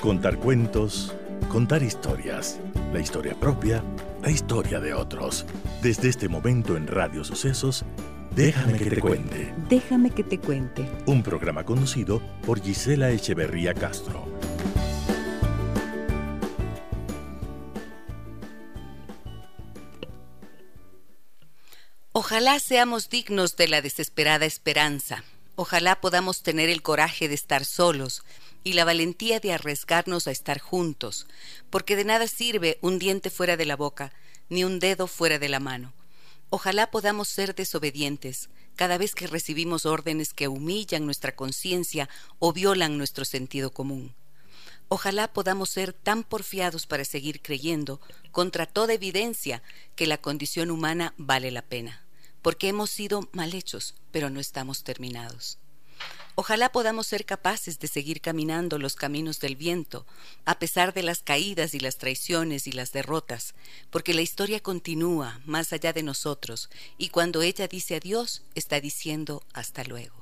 Contar cuentos, contar historias, la historia propia, la historia de otros. Desde este momento en Radio Sucesos, Déjame que te cuente. Déjame que te cuente. Un programa conducido por Gisela Echeverría Castro. Ojalá seamos dignos de la desesperada esperanza. Ojalá podamos tener el coraje de estar solos y la valentía de arriesgarnos a estar juntos, porque de nada sirve un diente fuera de la boca, ni un dedo fuera de la mano. Ojalá podamos ser desobedientes cada vez que recibimos órdenes que humillan nuestra conciencia o violan nuestro sentido común. Ojalá podamos ser tan porfiados para seguir creyendo, contra toda evidencia, que la condición humana vale la pena, porque hemos sido mal hechos, pero no estamos terminados. Ojalá podamos ser capaces de seguir caminando los caminos del viento, a pesar de las caídas y las traiciones y las derrotas, porque la historia continúa más allá de nosotros, y cuando ella dice adiós, está diciendo hasta luego.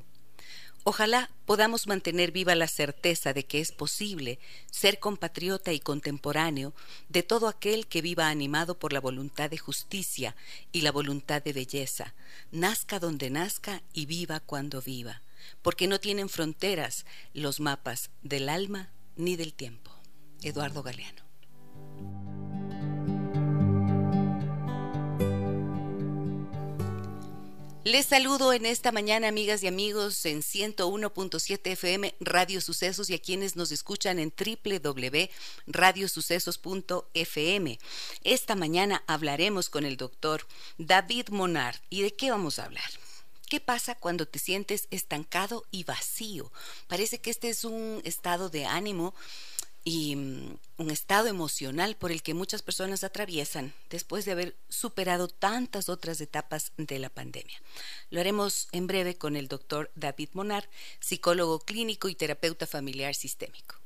Ojalá podamos mantener viva la certeza de que es posible ser compatriota y contemporáneo de todo aquel que viva animado por la voluntad de justicia y la voluntad de belleza, nazca donde nazca y viva cuando viva porque no tienen fronteras los mapas del alma ni del tiempo. Eduardo Galeano. Les saludo en esta mañana, amigas y amigos, en 101.7 FM Radio Sucesos y a quienes nos escuchan en www.radiosucesos.fm. Esta mañana hablaremos con el doctor David Monar. ¿Y de qué vamos a hablar? ¿Qué pasa cuando te sientes estancado y vacío? Parece que este es un estado de ánimo y mm, un estado emocional por el que muchas personas atraviesan después de haber superado tantas otras etapas de la pandemia. Lo haremos en breve con el doctor David Monar, psicólogo clínico y terapeuta familiar sistémico.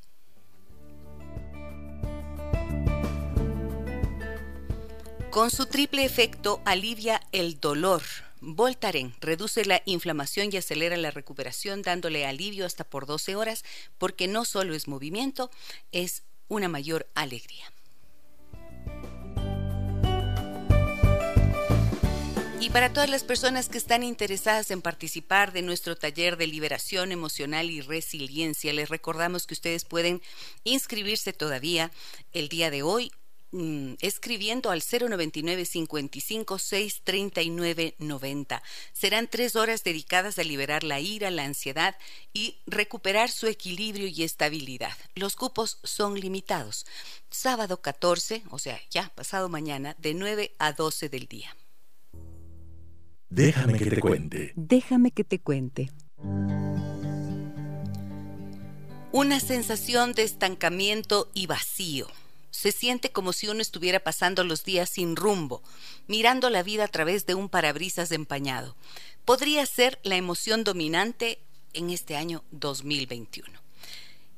Con su triple efecto alivia el dolor, Voltaren reduce la inflamación y acelera la recuperación dándole alivio hasta por 12 horas porque no solo es movimiento, es una mayor alegría. Y para todas las personas que están interesadas en participar de nuestro taller de liberación emocional y resiliencia, les recordamos que ustedes pueden inscribirse todavía el día de hoy Mm, escribiendo al 099 55 639 90. Serán tres horas dedicadas a liberar la ira, la ansiedad y recuperar su equilibrio y estabilidad. Los cupos son limitados. Sábado 14, o sea, ya pasado mañana, de 9 a 12 del día. Déjame que te cuente. Déjame que te cuente. Una sensación de estancamiento y vacío se siente como si uno estuviera pasando los días sin rumbo, mirando la vida a través de un parabrisas empañado. Podría ser la emoción dominante en este año 2021.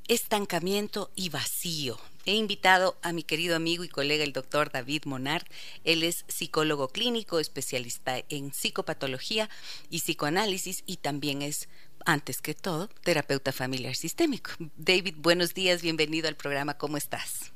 Estancamiento y vacío. He invitado a mi querido amigo y colega el doctor David Monard. Él es psicólogo clínico, especialista en psicopatología y psicoanálisis y también es, antes que todo, terapeuta familiar sistémico. David, buenos días, bienvenido al programa. ¿Cómo estás?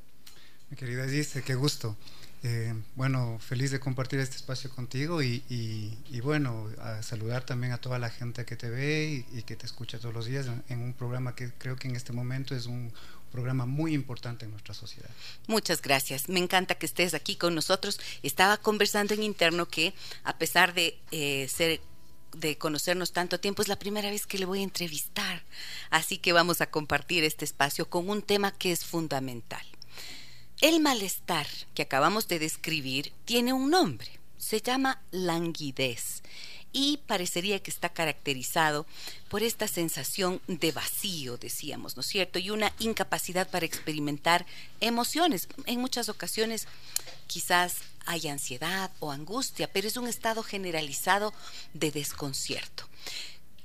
Mi querida Gise, qué gusto. Eh, bueno, feliz de compartir este espacio contigo y, bueno, saludar también a toda la gente que te ve y, que te escucha todos los días en, un programa que creo que en este momento es un programa muy importante en nuestra sociedad. Muchas gracias. Me encanta que estés aquí con nosotros. Estaba conversando en interno que a pesar de eh, ser de conocernos tanto tiempo, es la primera vez que le voy a entrevistar. Así que vamos a compartir este espacio con un tema que es fundamental. El malestar que acabamos de describir tiene un nombre, se llama languidez y parecería que está caracterizado por esta sensación de vacío, decíamos, ¿no es cierto? Y una incapacidad para experimentar emociones. En muchas ocasiones quizás hay ansiedad o angustia, pero es un estado generalizado de desconcierto.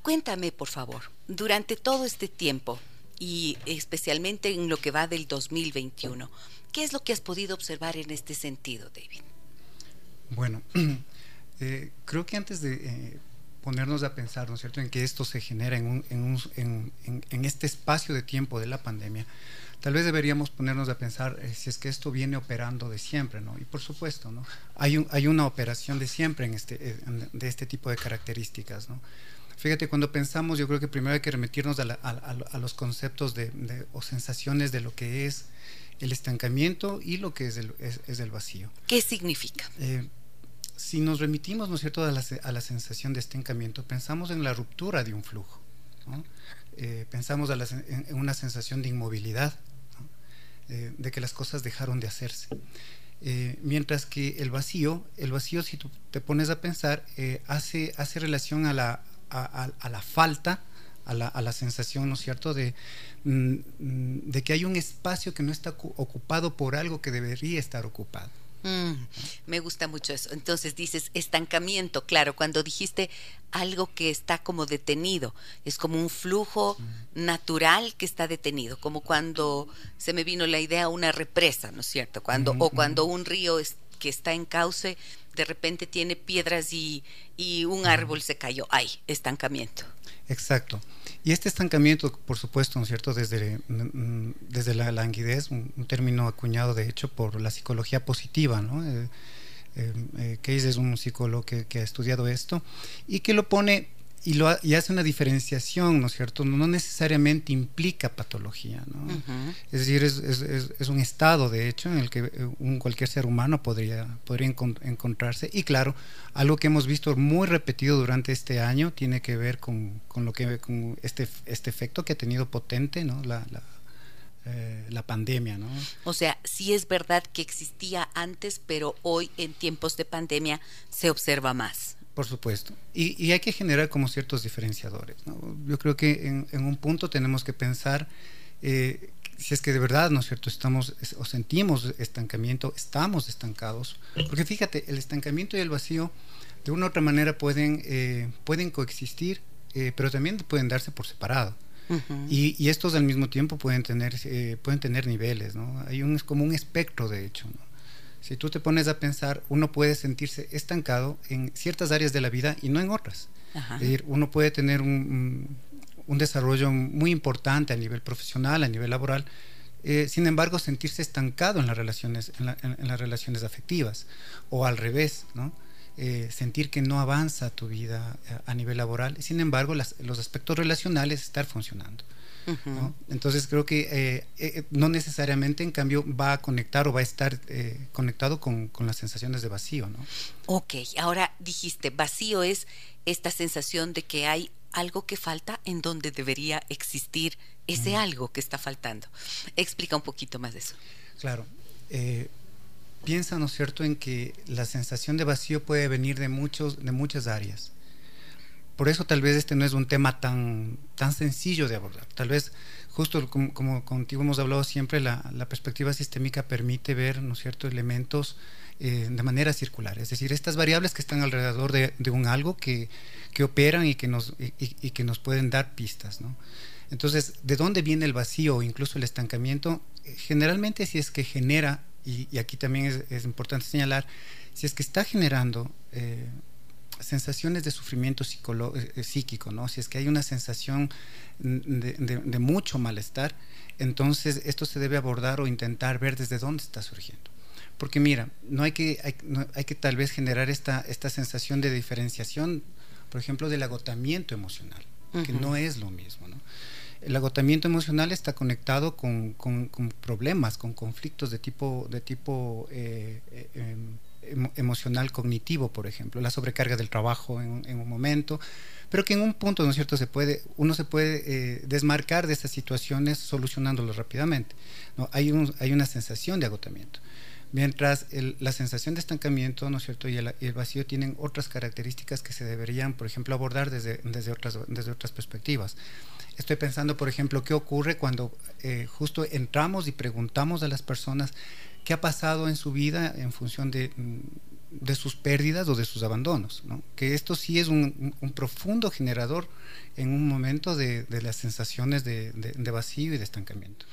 Cuéntame, por favor, durante todo este tiempo y especialmente en lo que va del 2021, ¿Qué es lo que has podido observar en este sentido, David? Bueno, eh, creo que antes de eh, ponernos a pensar, ¿no es cierto?, en que esto se genera en, en, este espacio de tiempo de la pandemia, tal vez deberíamos ponernos a pensar eh, si es que esto viene operando de siempre, ¿no? Y por supuesto, ¿no? Hay, un, hay una operación de siempre en este, eh, de este tipo de características, ¿no? Fíjate, cuando pensamos, yo creo que primero hay que remitirnos a, a, los conceptos de, o sensaciones de lo que es el estancamiento y lo que es el, es, el vacío. ¿Qué significa? Eh, si nos remitimos, ¿no es cierto?, a la, a la, sensación de estancamiento, pensamos en la ruptura de un flujo, eh, pensamos en, una sensación de inmovilidad, eh, de que las cosas dejaron de hacerse. mientras que el vacío, el vacío, si tú te pones a pensar, hace, hace relación a la, a, la falta, a la, a la, sensación, ¿no es cierto?, de, de que hay un espacio que no está ocupado por algo que debería estar ocupado. Mm, me gusta mucho eso. Entonces dices estancamiento, claro, cuando dijiste algo que está como detenido, es como un flujo natural que está detenido, como cuando se me vino la idea una represa, ¿no es cierto? Cuando, o cuando un río que está en cauce de repente tiene piedras y, un árbol se cayó. Hay estancamiento. Exacto. Y este estancamiento, por supuesto, ¿no es cierto?, desde, mm, desde la languidez, un, término acuñado de hecho por la psicología positiva, ¿no? Eh, eh, eh, es un psicólogo que, ha estudiado esto y que lo pone y, lo, y hace una diferenciación, ¿no es cierto? No necesariamente implica patología, ¿no? Es decir, es, es, es, un estado, de hecho, en el que eh, un, cualquier ser humano podría, podría encontrarse. Y claro, algo que hemos visto muy repetido durante este año tiene que ver con, con lo que con este, este efecto que ha tenido potente, ¿no? La, la, eh, la pandemia, ¿no? O sea, sí es verdad que existía antes, pero hoy en tiempos de pandemia se observa más. Por supuesto. Y, hay que generar como ciertos diferenciadores. Yo creo que en, un punto tenemos que pensar eh, si es que de verdad, ¿no es cierto?, estamos o sentimos estancamiento, estamos estancados. Porque fíjate, el estancamiento y el vacío de una u otra manera pueden, eh, pueden coexistir, eh, pero también pueden darse por separado. y, y, estos al mismo tiempo pueden tener, pueden tener niveles, ¿no? Hay un, como un espectro, de hecho, ¿no? Si tú te pones a pensar, uno puede sentirse estancado en ciertas áreas de la vida y no en otras. Es decir, uno puede tener un, desarrollo muy importante a nivel profesional, a nivel laboral, eh, sin embargo sentirse estancado en las relaciones, en, las relaciones afectivas, o al revés, ¿no? Eh, sentir que no avanza tu vida a, eh, a nivel laboral, sin embargo los aspectos relacionales estar funcionando. Entonces creo que eh, eh, no necesariamente en cambio va a conectar o va a estar eh, conectado con, con, las sensaciones de vacío. ¿no? Ok, ahora dijiste, vacío es esta sensación de que hay algo que falta en donde debería existir ese algo que está faltando. Explica un poquito más de eso. Claro. piensa, ¿no es cierto?, en que la sensación de vacío puede venir de, muchos, de muchas áreas por eso tal vez este no es un tema tan, tan sencillo de abordar. Tal vez, justo como, contigo hemos hablado siempre, la, perspectiva sistémica permite ver, ¿no es cierto?, elementos eh, de manera circular. Es decir, estas variables que están alrededor de, un algo que, que, operan y que, nos, y, que nos pueden dar pistas, ¿no? Entonces, ¿de dónde viene el vacío o incluso el estancamiento? Generalmente si es que genera, y, aquí también es, importante señalar, si es que está generando eh, sensaciones de sufrimiento eh, eh, psíquico, ¿no? Si es que hay una sensación de, mucho malestar, entonces esto se debe abordar o intentar ver desde dónde está surgiendo. Porque mira, no hay que, hay, que tal vez generar esta, esta sensación de diferenciación, por ejemplo, del agotamiento emocional, que no es lo mismo, ¿no? El agotamiento emocional está conectado con, problemas, con conflictos de tipo, de tipo eh, em, emocional cognitivo, por ejemplo, la sobrecarga del trabajo en, un momento, pero que en un punto, ¿no es cierto?, se puede, uno se puede eh, desmarcar de estas situaciones solucionándolo rápidamente. ¿no? Hay, un, hay una sensación de agotamiento. Mientras la sensación de estancamiento, ¿no es cierto?, y el, vacío tienen otras características que se deberían, por ejemplo, abordar desde, desde, otras, desde otras perspectivas. Estoy pensando, por ejemplo, qué ocurre cuando eh, justo entramos y preguntamos a las personas qué ha pasado en su vida en función de, mm, sus pérdidas o de sus abandonos. Que esto sí es un, profundo generador en un momento de, las sensaciones de, vacío y de estancamiento.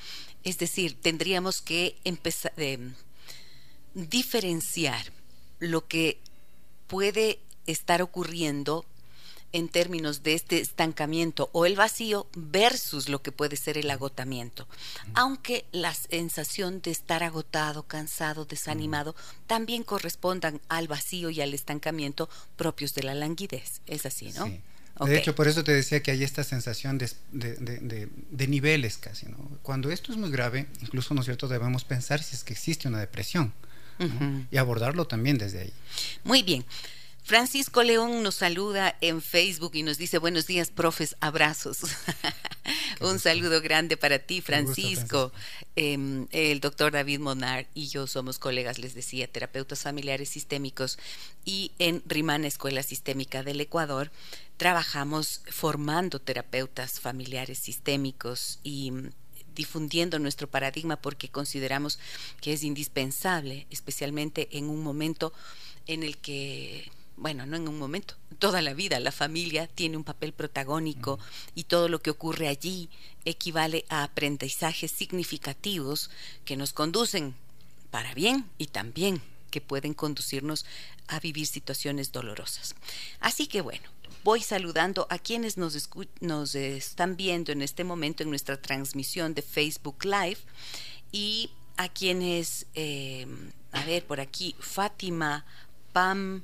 Es decir, tendríamos que empezar eh, diferenciar lo que puede estar ocurriendo en términos de este estancamiento o el vacío versus lo que puede ser el agotamiento. Aunque la sensación de estar agotado, cansado, desanimado, también correspondan al vacío y al estancamiento propios de la languidez. Es así, ¿no? De hecho, por eso te decía que hay esta sensación de, de, niveles casi. ¿no? Cuando esto es muy grave, incluso, ¿no es cierto?, debemos pensar si es que existe una depresión y abordarlo también desde ahí. Muy bien. Francisco León nos saluda en Facebook y nos dice buenos días, profes, abrazos. Un saludo grande para ti, Francisco. Em, el doctor David Monar y yo somos colegas, les decía, terapeutas familiares sistémicos y en Rimana Escuela Sistémica del Ecuador trabajamos formando terapeutas familiares sistémicos y mm, difundiendo nuestro paradigma porque consideramos que es indispensable, especialmente en un momento en el que bueno, no en un momento, toda la vida la familia tiene un papel protagónico y todo lo que ocurre allí equivale a aprendizajes significativos que nos conducen para bien y también que pueden conducirnos a vivir situaciones dolorosas. Así que bueno, voy saludando a quienes nos, nos están viendo en este momento en nuestra transmisión de Facebook Live y a quienes, eh, a ver, por aquí, Fátima, Pam,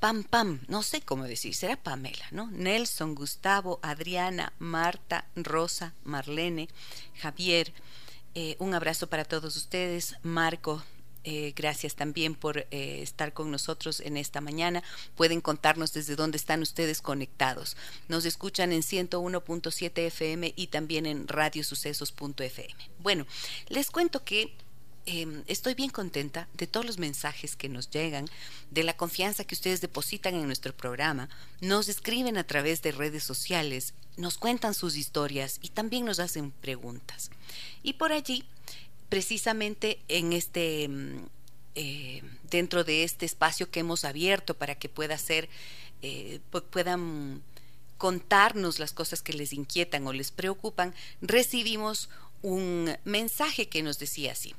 Pam Pam, no sé cómo decir, será Pamela, ¿no? Nelson, Gustavo, Adriana, Marta, Rosa, Marlene, Javier. Eh, un abrazo para todos ustedes. Marco, eh, gracias también por eh, estar con nosotros en esta mañana. Pueden contarnos desde dónde están ustedes conectados. Nos escuchan en 101.7 FM y también en radiosucesos.fm. Bueno, les cuento que Em, estoy bien contenta de todos los mensajes que nos llegan, de la confianza que ustedes depositan en nuestro programa, nos escriben a través de redes sociales, nos cuentan sus historias y también nos hacen preguntas. Y por allí, precisamente en este, em, eh, dentro de este espacio que hemos abierto para que pueda ser, eh, puedan contarnos las cosas que les inquietan o les preocupan, recibimos un mensaje que nos decía así.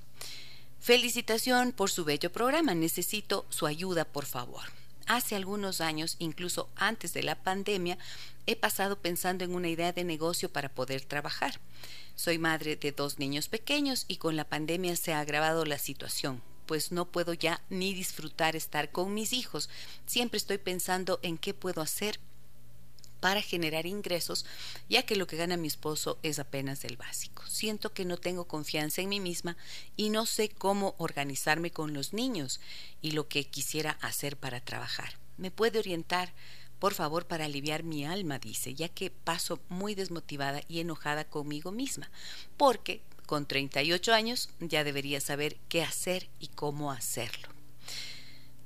Felicitación por su bello programa. Necesito su ayuda, por favor. Hace algunos años, incluso antes de la pandemia, he pasado pensando en una idea de negocio para poder trabajar. Soy madre de dos niños pequeños y con la pandemia se ha agravado la situación, pues no puedo ya ni disfrutar estar con mis hijos. Siempre estoy pensando en qué puedo hacer para generar ingresos, ya que lo que gana mi esposo es apenas el básico. Siento que no tengo confianza en mí misma y no sé cómo organizarme con los niños y lo que quisiera hacer para trabajar. ¿Me puede orientar? Por favor, para aliviar mi alma, dice, ya que paso muy desmotivada y enojada conmigo misma, porque con 38 años ya debería saber qué hacer y cómo hacerlo.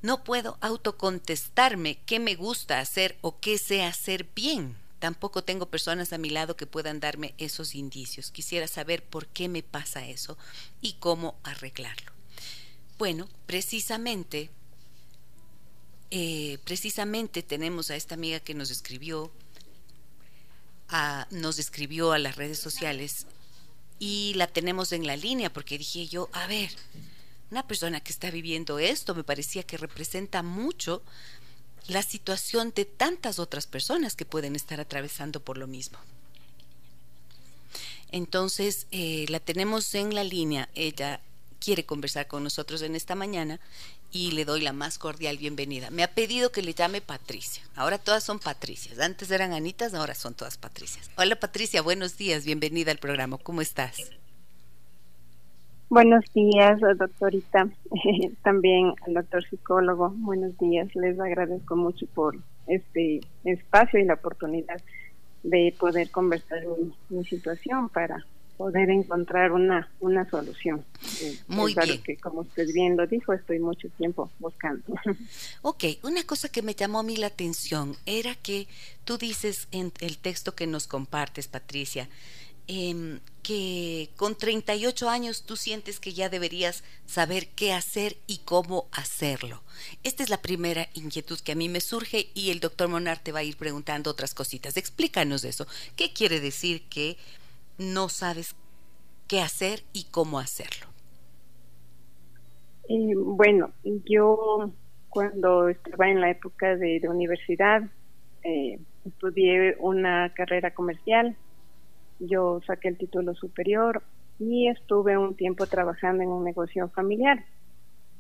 No puedo autocontestarme qué me gusta hacer o qué sé hacer bien. Tampoco tengo personas a mi lado que puedan darme esos indicios. Quisiera saber por qué me pasa eso y cómo arreglarlo. Bueno, precisamente, eh, precisamente tenemos a esta amiga que nos escribió, a, nos escribió a las redes sociales y la tenemos en la línea porque dije yo, a ver, una persona que está viviendo esto me parecía que representa mucho la situación de tantas otras personas que pueden estar atravesando por lo mismo. Entonces, eh, la tenemos en la línea. Ella quiere conversar con nosotros en esta mañana y le doy la más cordial bienvenida. Me ha pedido que le llame Patricia. Ahora todas son Patricias. Antes eran Anitas, ahora son todas Patricias. Hola Patricia, buenos días, bienvenida al programa. ¿Cómo estás? Buenos días, doctorita. También al doctor psicólogo. Buenos días. Les agradezco mucho por este espacio y la oportunidad de poder conversar mi, situación para poder encontrar una, una solución. Eh, Muy bien. que como usted bien lo dijo, estoy mucho tiempo buscando. Ok, una cosa que me llamó a mí la atención era que tú dices en el texto que nos compartes, Patricia, eh, que con 38 años tú sientes que ya deberías saber qué hacer y cómo hacerlo. Esta es la primera inquietud que a mí me surge y el doctor Monar te va a ir preguntando otras cositas. Explícanos eso. ¿Qué quiere decir que no sabes qué hacer y cómo hacerlo? Eh, bueno, yo cuando estaba en la época de, universidad, eh, estudié una carrera comercial, yo saqué el título superior y estuve un tiempo trabajando en un negocio familiar.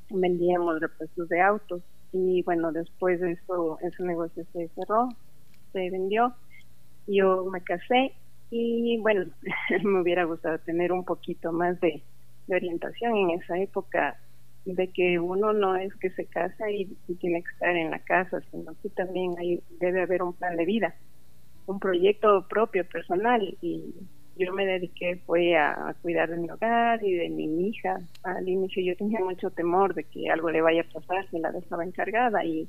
Vendíamos repuestos de autos y bueno, después de eso, ese negocio se cerró, se vendió. Yo me casé y bueno, me hubiera gustado tener un poquito más de, orientación en esa época de que uno no es que se casa y, tiene que estar en la casa, sino que también hay, debe haber un plan de vida, un proyecto propio, personal. Y yo me dediqué fue a, cuidar de mi hogar y de mi hija. Al inicio yo tenía mucho temor de que algo le vaya a pasar si la dejaba encargada y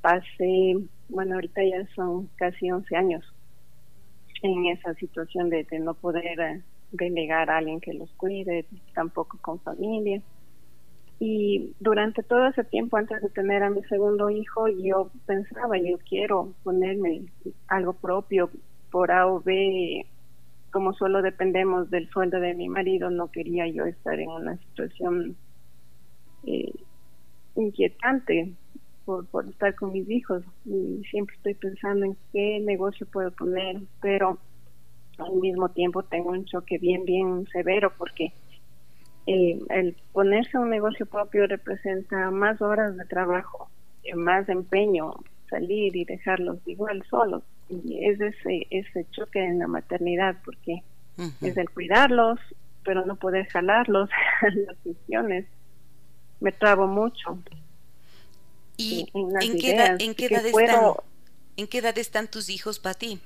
pasé, bueno, ahorita ya son casi 11 años en esa situación de, no poder eh, delegar a alguien que los cuide, tampoco con familia. Y durante todo ese tiempo, antes de tener a mi segundo hijo, yo pensaba, yo quiero ponerme algo propio. Por A o B, como solo dependemos del sueldo de mi marido, no quería yo estar en una situación eh, inquietante por, por estar con mis hijos. Y siempre estoy pensando en qué negocio puedo poner, pero al mismo tiempo tengo un choque bien, bien severo porque eh, el ponerse un negocio propio representa más horas de trabajo, más empeño, salir y dejarlos igual solos. Y es ese, ese choque en la maternidad porque es el cuidarlos, pero no poder jalarlos las decisiones. Me trabo mucho. ¿Y en, qué, edad, en, qué edad están, en qué edad están tus hijos, Pati?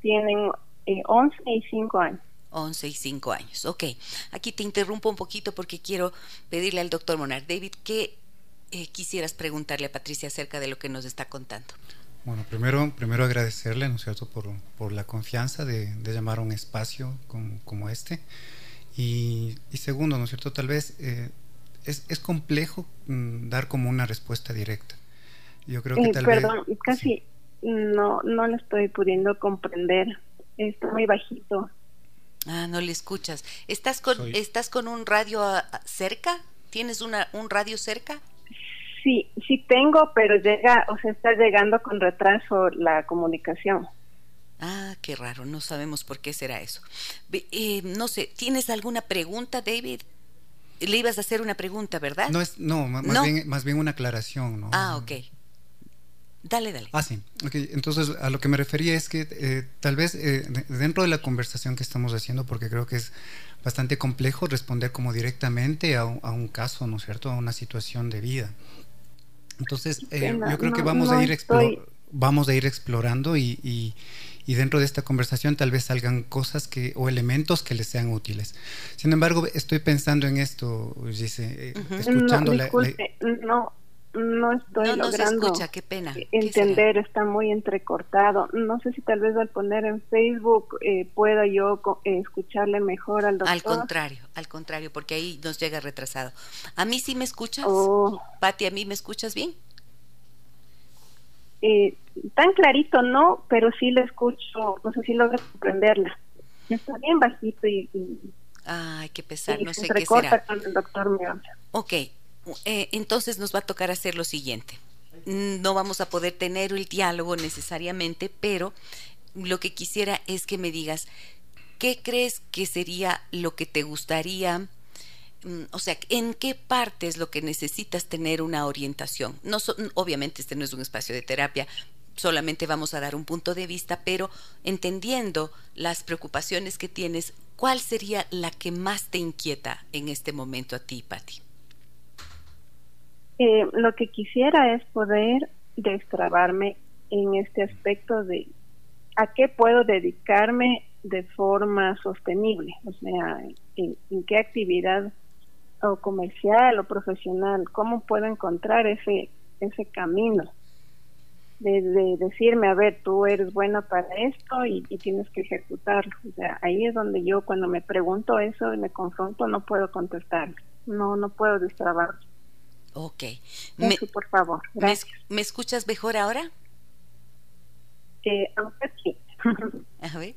Tienen eh, 11 y 5 años. 11 y 5 años. Ok, aquí te interrumpo un poquito porque quiero pedirle al doctor Monar. David, ¿qué eh, quisieras preguntarle a Patricia acerca de lo que nos está contando? Bueno, primero, primero agradecerle, ¿no es cierto?, por, por la confianza de, de, llamar a un espacio como, como este. Y, y, segundo, ¿no es cierto?, tal vez eh, es, es, complejo mm, dar como una respuesta directa. Yo creo que eh, tal perdón, casi no, no lo estoy pudiendo comprender. Está muy bajito. Ah, no le escuchas. ¿Estás con, ¿estás con un radio cerca? ¿Tienes una, un radio cerca? Sí, sí tengo, pero llega, o sea, está llegando con retraso la comunicación. Ah, qué raro, no sabemos por qué será eso. Eh, no sé, ¿tienes alguna pregunta, David? Le ibas a hacer una pregunta, ¿verdad? No, es, no, más, Bien, más bien una aclaración, ¿no? Ah, ok. Dale, dale. Ah, sí. Entonces, a lo que me refería es que eh, tal vez eh, dentro de la conversación que estamos haciendo, porque creo que es bastante complejo responder como directamente a un, caso, ¿no es cierto?, a una situación de vida. Entonces, eh, yo creo que vamos, a ir vamos a ir explorando y, y, dentro de esta conversación tal vez salgan cosas que o elementos que les sean útiles. Sin embargo, estoy pensando en esto, dice, escuchando no, no, no estoy logrando qué pena. entender, está muy entrecortado. No sé si tal vez al poner en Facebook eh, pueda yo eh, escucharle mejor al doctor. Al contrario, al contrario, porque ahí nos llega retrasado. ¿A mí sí me escuchas? Oh. Pati, ¿a mí me escuchas bien? Eh, tan clarito no, pero sí le escucho, no sé si logra comprenderla. Está bien bajito y... Ay, qué pesar, no sé qué será. el doctor Ok, eh, entonces nos va a tocar hacer lo siguiente. Mm, no vamos a poder tener el diálogo necesariamente, pero lo que quisiera es que me digas, ¿qué crees que sería lo que te gustaría? Mm, o sea, ¿en qué parte es lo que necesitas tener una orientación? No obviamente este no es un espacio de terapia, solamente vamos a dar un punto de vista, pero entendiendo las preocupaciones que tienes, ¿cuál sería la que más te inquieta en este momento a ti, Patti? Eh, lo que quisiera es poder destrabarme en este aspecto de a qué puedo dedicarme de forma sostenible, o sea, en, qué actividad o comercial o profesional, cómo puedo encontrar ese ese camino de, decirme, a ver, tú eres buena para esto y, y, tienes que ejecutarlo. O sea, ahí es donde yo cuando me pregunto eso y me confronto no puedo contestar, no no puedo destrabar. Ok. Me, por favor. Me, escuchas mejor ahora? Eh, sí. A ver.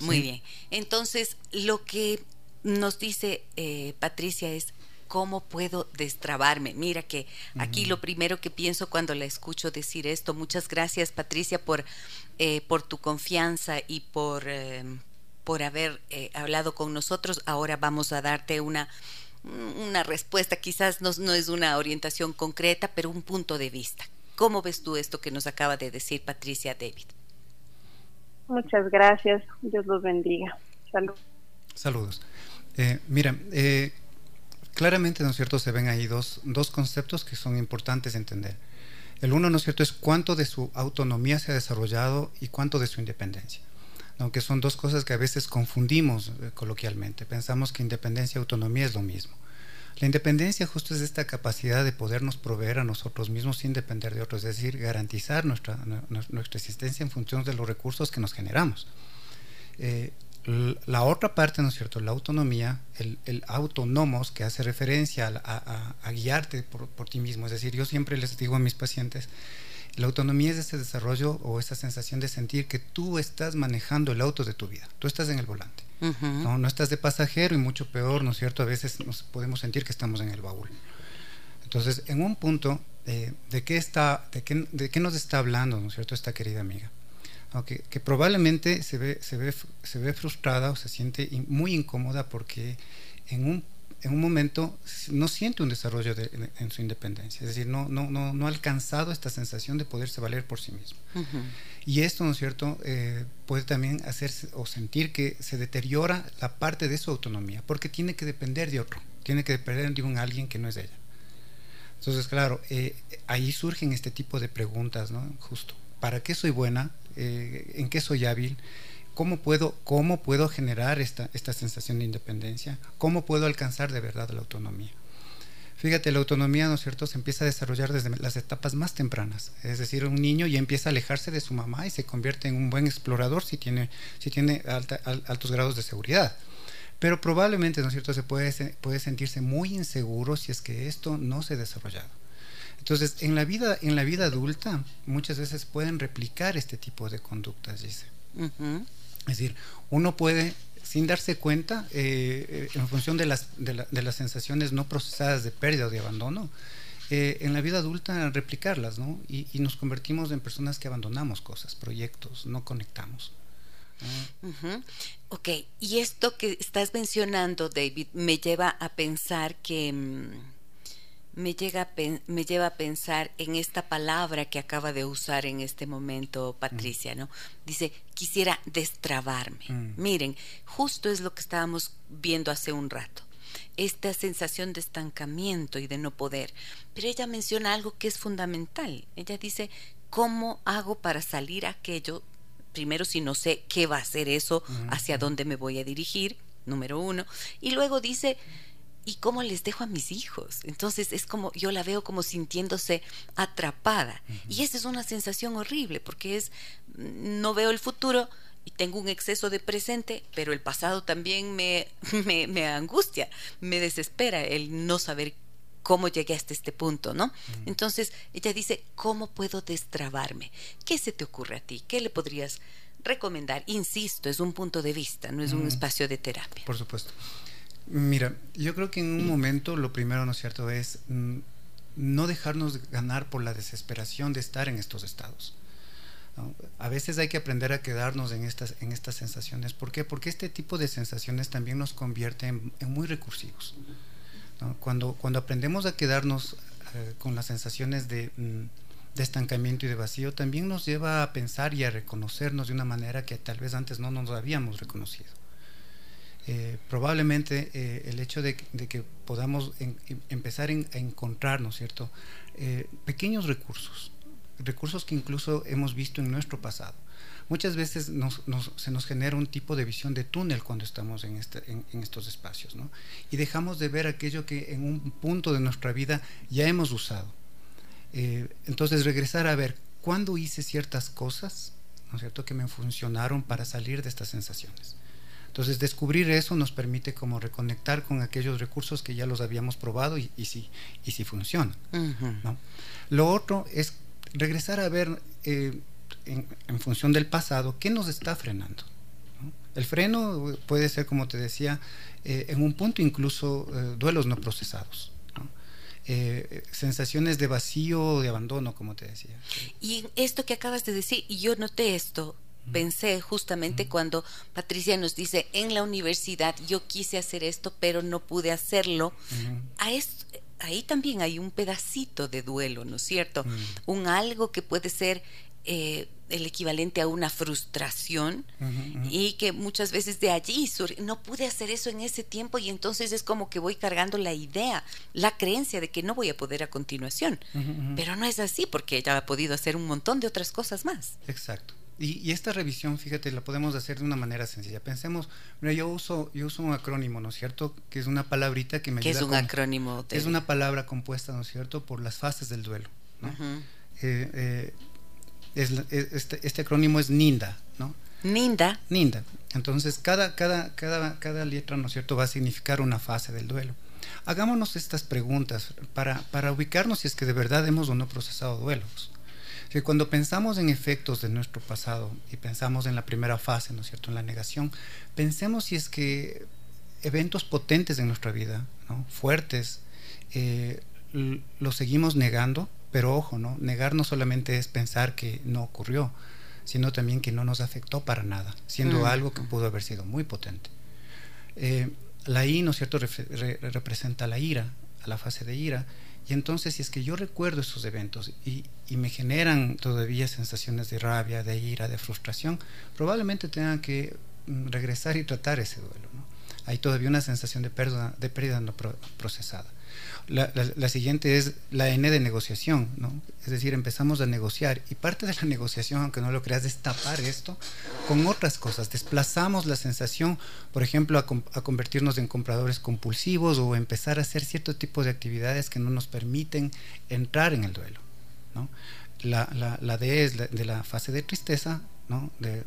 Muy bien. Entonces, lo que nos dice eh, Patricia es, ¿cómo puedo destrabarme? Mira que aquí lo primero que pienso cuando la escucho decir esto, muchas gracias Patricia por, eh, por tu confianza y por, eh, por haber eh, hablado con nosotros. Ahora vamos a darte una, una respuesta, quizás no, no es una orientación concreta, pero un punto de vista. ¿Cómo ves tú esto que nos acaba de decir Patricia David? Muchas gracias. Dios los bendiga. Saludos. Saludos. Eh, mira, eh, claramente, ¿no es cierto?, se ven ahí dos, dos conceptos que son importantes de entender. El uno, ¿no es cierto?, es cuánto de su autonomía se ha desarrollado y cuánto de su independencia. Aunque son dos cosas que a veces confundimos eh, coloquialmente. Pensamos que independencia y autonomía es lo mismo. La independencia justo es esta capacidad de podernos proveer a nosotros mismos sin depender de otros, es decir, garantizar nuestra, nuestra existencia en función de los recursos que nos generamos. Eh, la otra parte, ¿no es cierto? La autonomía, el, el autónomos, que hace referencia a, guiarte por, por, ti mismo. Es decir, yo siempre les digo a mis pacientes, la autonomía es ese desarrollo o esa sensación de sentir que tú estás manejando el auto de tu vida, tú estás en el volante. ¿no? no estás de pasajero y mucho peor, ¿no es cierto? A veces nos podemos sentir que estamos en el baúl. Entonces, en un punto, eh, ¿de, qué está, de, qué, ¿de qué nos está hablando, ¿no es cierto?, esta querida amiga? Okay, que probablemente se ve, se, ve, se ve frustrada o se siente muy incómoda porque en un, en un momento no siente un desarrollo de, en, su independencia, es decir, no, no, no, no, ha alcanzado esta sensación de poderse valer por sí mismo. Uh -huh. Y esto, ¿no es cierto?, eh, puede también hacerse o sentir que se deteriora la parte de su autonomía, porque tiene que depender de otro, tiene que depender de un alguien que no es ella. Entonces, claro, eh, ahí surgen este tipo de preguntas, ¿no? Justo, ¿para qué soy buena? Eh, ¿En qué soy hábil? ¿Cómo puedo, cómo puedo generar esta, esta sensación de independencia? ¿Cómo puedo alcanzar de verdad la autonomía? Fíjate, la autonomía, ¿no es cierto?, se empieza a desarrollar desde las etapas más tempranas. Es decir, un niño ya empieza a alejarse de su mamá y se convierte en un buen explorador si tiene, si tiene alta, altos grados de seguridad. Pero probablemente, ¿no es cierto?, se puede, puede sentirse muy inseguro si es que esto no se ha desarrollado. Entonces, en la vida, en la vida adulta, muchas veces pueden replicar este tipo de conductas, dice. Uh -huh. Es decir, uno puede sin darse cuenta, eh, en función de las, de, la, de, las sensaciones no procesadas de pérdida o de abandono, eh, en la vida adulta replicarlas, ¿no? Y, nos convertimos en personas que abandonamos cosas, proyectos, no conectamos. Ok, y esto que estás mencionando, David, me lleva a pensar que... Mmm, me, llega me lleva a pensar en esta palabra que acaba de usar en este momento Patricia, ¿no? Dice, quisiera destrabarme. Mm. Miren, justo es lo que estábamos viendo hace un rato. Esta sensación de estancamiento y de no poder. Pero ella menciona algo que es fundamental. Ella dice, ¿cómo hago para salir aquello? Primero, si no sé qué va a ser eso, mm. hacia dónde me voy a dirigir, número uno. Y luego dice, ¿y cómo les dejo a mis hijos? Entonces es como, yo la veo como sintiéndose atrapada. Uh -huh. Y esa es una sensación horrible, porque es, no veo el futuro y tengo un exceso de presente, pero el pasado también me, me, me angustia, me desespera el no saber cómo llegué hasta este punto, ¿no? Entonces ella dice, ¿cómo puedo destrabarme? ¿Qué se te ocurre a ti? ¿Qué le podrías recomendar? Insisto, es un punto de vista, no es un espacio de terapia. Por supuesto. Mira, yo creo que en un momento lo primero, ¿no es cierto?, es mm, no dejarnos ganar por la desesperación de estar en estos estados. A veces hay que aprender a quedarnos en estas, en estas sensaciones. ¿Por qué? Porque este tipo de sensaciones también nos convierte en, muy recursivos. Cuando, cuando aprendemos a quedarnos eh, con las sensaciones mm, de estancamiento y de vacío, también nos lleva a pensar y a reconocernos de una manera que tal vez antes no nos habíamos reconocido. Eh, probablemente eh, el hecho de, que podamos en empezar a encontrar, ¿no es cierto?, eh, pequeños recursos, recursos que incluso hemos visto en nuestro pasado. Muchas veces se nos genera un tipo de visión de túnel cuando estamos en, este, en, en estos espacios, ¿no? Y dejamos de ver aquello que en un punto de nuestra vida ya hemos usado. entonces regresar a ver cuándo hice ciertas cosas, ¿no es cierto?, que me funcionaron para salir de estas sensaciones. Entonces, descubrir eso nos permite como reconectar con aquellos recursos que ya los habíamos probado y, y si, y si funcionan. Uh -huh. ¿no? Lo otro es regresar a ver, eh, en, en, función del pasado, qué nos está frenando. ¿no? El freno puede ser, como te decía, eh, en un punto incluso eh, duelos no procesados. Eh, sensaciones de vacío o de abandono, como te decía. Y esto que acabas de decir, y yo noté esto, pensé justamente cuando Patricia nos dice, en la universidad yo quise hacer esto, pero no pude hacerlo. A esto, ahí también hay un pedacito de duelo, ¿no es cierto? Un algo que puede ser eh, el equivalente a una frustración y que muchas veces de allí surge, no pude hacer eso en ese tiempo y entonces es como que voy cargando la idea, la creencia de que no voy a poder a continuación. Pero no es así porque ella ha podido hacer un montón de otras cosas más. Exacto. Y, esta revisión, fíjate, la podemos hacer de una manera sencilla. Pensemos, mira, yo uso, yo uso un acrónimo, ¿no es cierto? Que es una palabrita que me ¿Qué es un acrónimo? Es una palabra compuesta, ¿no es cierto?, por las fases del duelo. Eh, eh, este, este, acrónimo es NINDA, ¿no? NINDA. NINDA. Entonces, cada, cada, cada, cada letra, ¿no es cierto?, va a significar una fase del duelo. Hagámonos estas preguntas para, para ubicarnos si es que de verdad hemos o no procesado duelos que cuando pensamos en efectos de nuestro pasado y pensamos en la primera fase, ¿no es cierto?, en la negación, pensemos si es que eventos potentes en nuestra vida, ¿no? fuertes, eh, los seguimos negando, pero ojo, ¿no? Negar no solamente es pensar que no ocurrió, sino también que no nos afectó para nada, siendo mm. algo que pudo haber sido muy potente. Eh, la I, ¿no es cierto?, representa la ira, a la fase de ira, y entonces, si es que yo recuerdo esos eventos y, me generan todavía sensaciones de rabia, de ira, de frustración, probablemente tenga que mm, regresar y tratar ese duelo. Hay todavía una sensación de pérdida, de pérdida no procesada. La, siguiente es la N de negociación, ¿no? Es decir, empezamos a negociar y parte de la negociación, aunque no lo creas, es tapar esto con otras cosas. Desplazamos la sensación, por ejemplo, a, convertirnos en compradores compulsivos o empezar a hacer cierto tipo de actividades que no nos permiten entrar en el duelo. La, D es de la fase de tristeza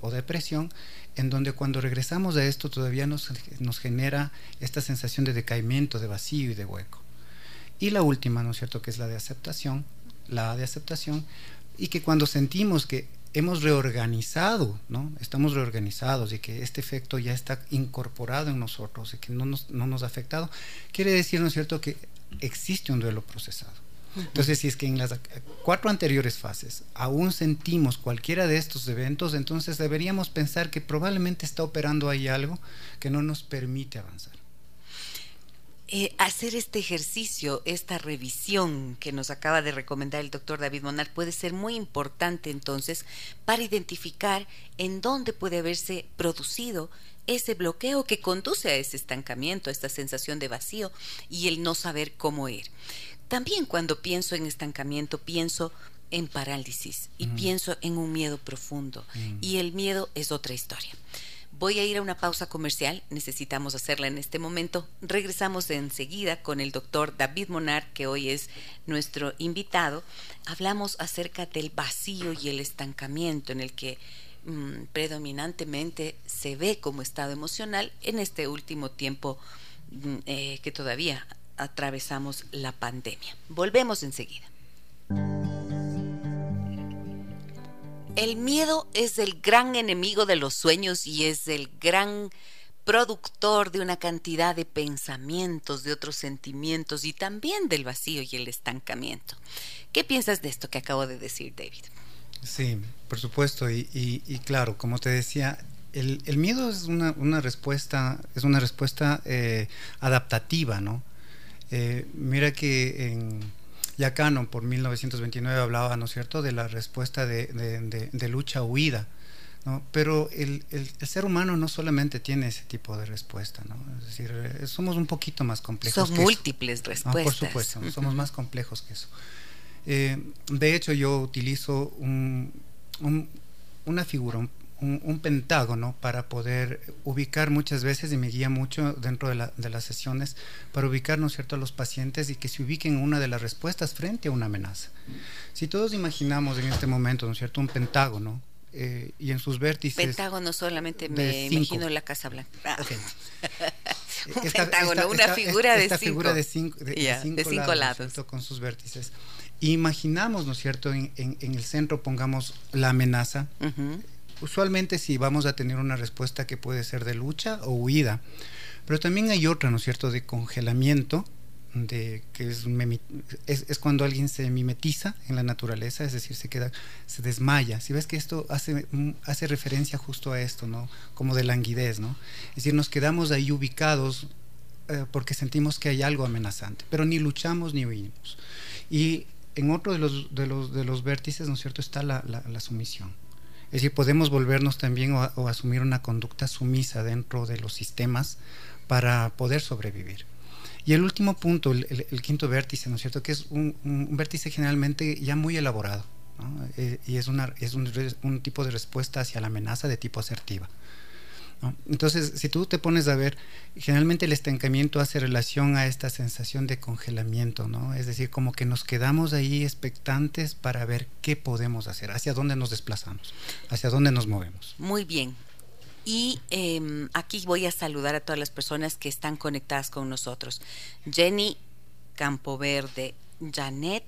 o depresión, en donde cuando regresamos a esto todavía nos, nos genera esta sensación de decaimiento, de vacío y de hueco. Y la última, ¿no es cierto?, que es la de aceptación, la de aceptación, y que cuando sentimos que hemos reorganizado, ¿no? Estamos reorganizados y que este efecto ya está incorporado en nosotros y que no nos, no nos ha afectado, quiere decir, ¿no es cierto?, que existe un duelo procesado. Entonces, si es que en las cuatro anteriores fases aún sentimos cualquiera de estos eventos, entonces deberíamos pensar que probablemente está operando ahí algo que no nos permite avanzar. Eh, hacer este ejercicio, esta revisión que nos acaba de recomendar el doctor David Monar puede ser muy importante entonces para identificar en dónde puede haberse producido ese bloqueo que conduce a ese estancamiento, a esta sensación de vacío y el no saber cómo ir. También cuando pienso en estancamiento, pienso en parálisis y mm. pienso en un miedo profundo mm. y el miedo es otra historia. Voy a ir a una pausa comercial, necesitamos hacerla en este momento. Regresamos enseguida con el doctor David Monar, que hoy es nuestro invitado. Hablamos acerca del vacío y el estancamiento en el que mm, predominantemente se ve como estado emocional en este último tiempo mm, eh, que todavía atravesamos la pandemia. Volvemos enseguida. El miedo es el gran enemigo de los sueños y es el gran productor de una cantidad de pensamientos, de otros sentimientos y también del vacío y el estancamiento. ¿Qué piensas de esto que acabo de decir, David? Sí, por supuesto, y, claro, como te decía, el, miedo es una, respuesta, es una respuesta eh, adaptativa, ¿no? Eh, mira que en Yacano por 1929 hablaba, ¿no es cierto?, de la respuesta de, lucha-huida. ¿no? Pero el, ser humano no solamente tiene ese tipo de respuesta, ¿no? Es decir, eh, somos un poquito más complejos. Son múltiples respuestas. por supuesto, somos más complejos que eso. Eh, de hecho, yo utilizo una figura, un, pentágono para poder ubicar muchas veces, y me guía mucho dentro de, las sesiones, para ubicar, ¿no es cierto?, a los pacientes y que se ubiquen en una de las respuestas frente a una amenaza. Si todos imaginamos en este momento, ¿no es cierto?, un pentágono, eh, y en sus vértices. Pentágono solamente me imagino la Casa Blanca. Ah. un pentágono, una figura de cinco. figura de cinco, de, cinco, lados, con sus vértices. Imaginamos, ¿no es cierto?, en, el centro pongamos la amenaza, usualmente sí vamos a tener una respuesta que puede ser de lucha o huida, pero también hay otra, ¿no es cierto?, de congelamiento, de que es, es, cuando alguien se mimetiza en la naturaleza, es decir, se queda, se desmaya. Si ves que esto hace, hace referencia justo a esto, ¿no? Como de languidez, ¿no? Es decir, nos quedamos ahí ubicados eh, porque sentimos que hay algo amenazante, pero ni luchamos ni huimos. Y en otro de los, de los, de los vértices, ¿no es cierto?, está la, la, sumisión. Es decir, podemos volvernos también o, asumir una conducta sumisa dentro de los sistemas para poder sobrevivir. Y el último punto, el, quinto vértice, ¿no es cierto?, que es un, un vértice generalmente ya muy elaborado, ¿no? Eh, y es, una, es un, un tipo de respuesta hacia la amenaza de tipo asertiva. Entonces, si tú te pones a ver, generalmente el estancamiento hace relación a esta sensación de congelamiento, ¿no? Es decir, como que nos quedamos ahí expectantes para ver qué podemos hacer, hacia dónde nos desplazamos, hacia dónde nos movemos. Muy bien. Y em, aquí voy a saludar a todas las personas que están conectadas con nosotros. Jenny Campoverde, Janet,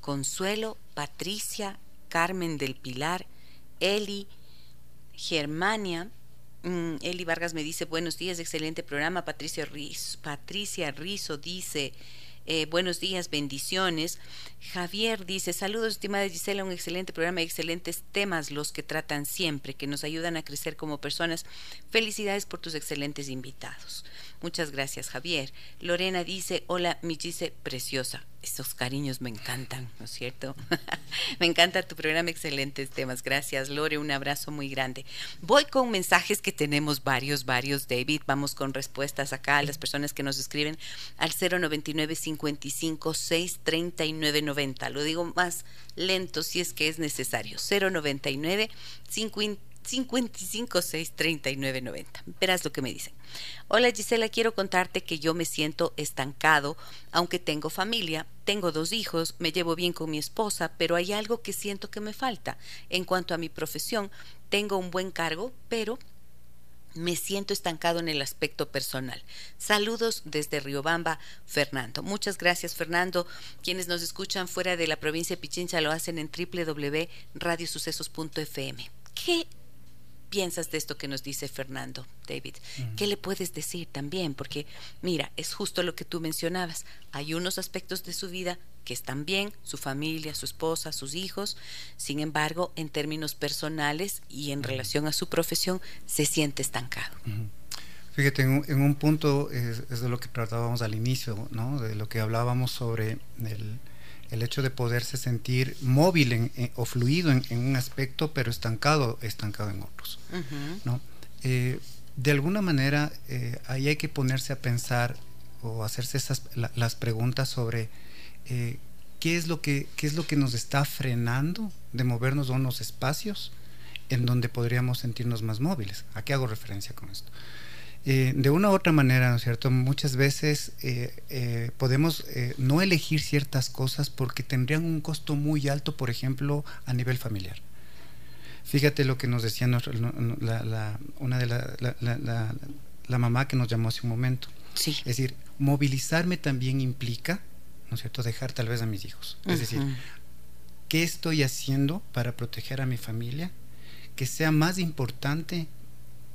Consuelo, Patricia, Carmen del Pilar, Eli, Germania, Mm, Eli Vargas me dice, buenos días, excelente programa. Patricia Rizo, Patricia Rizo dice, eh, buenos días, bendiciones. Javier dice, saludos, estimada Gisela, un excelente programa excelentes temas los que tratan siempre, que nos ayudan a crecer como personas. Felicidades por tus excelentes invitados. Muchas gracias, Javier. Lorena dice, hola, mi Gise preciosa estos cariños me encantan, ¿no es cierto? me encanta tu programa, excelentes temas. Gracias, Lore, un abrazo muy grande. Voy con mensajes que tenemos varios, varios, David. Vamos con respuestas acá a las personas que nos escriben al 099 55 6 39 90. Lo digo más lento si es que es necesario. 099 50 55 6 39 90. Verás lo que me dicen. Hola Gisela, quiero contarte que yo me siento estancado, aunque tengo familia, tengo dos hijos, me llevo bien con mi esposa, pero hay algo que siento que me falta. En cuanto a mi profesión, tengo un buen cargo, pero me siento estancado en el aspecto personal. Saludos desde Riobamba, Fernando. Muchas gracias, Fernando. Quienes nos escuchan fuera de la provincia de Pichincha lo hacen en www.radiosucesos.fm. ¿Qué piensas de esto que nos dice Fernando, David? ¿Qué le puedes decir también? Porque, mira, es justo lo que tú mencionabas. Hay unos aspectos de su vida que están bien, su familia, su esposa, sus hijos. Sin embargo, en términos personales y en relación a su profesión, se siente estancado. Fíjate, en un, punto es, es, de lo que tratábamos al inicio, ¿no? De lo que hablábamos sobre el el hecho de poderse sentir móvil o fluido en, un aspecto, pero estancado, estancado en otros. ¿no? Eh, de alguna manera, eh, ahí hay que ponerse a pensar o hacerse esas, las preguntas sobre eh, qué, es lo que, qué es lo que nos está frenando de movernos a unos espacios en donde podríamos sentirnos más móviles. ¿A qué hago referencia con esto? Eh, de una u otra manera, ¿no es cierto? Muchas veces eh, eh, podemos no elegir ciertas cosas porque tendrían un costo muy alto, por ejemplo, a nivel familiar. Fíjate lo que nos decía la, una de la, la, mamá que nos llamó hace un momento. Sí. Es decir, movilizarme también implica, ¿no es cierto?, dejar tal vez a mis hijos. Es decir, ¿qué estoy haciendo para proteger a mi familia? Que sea más importante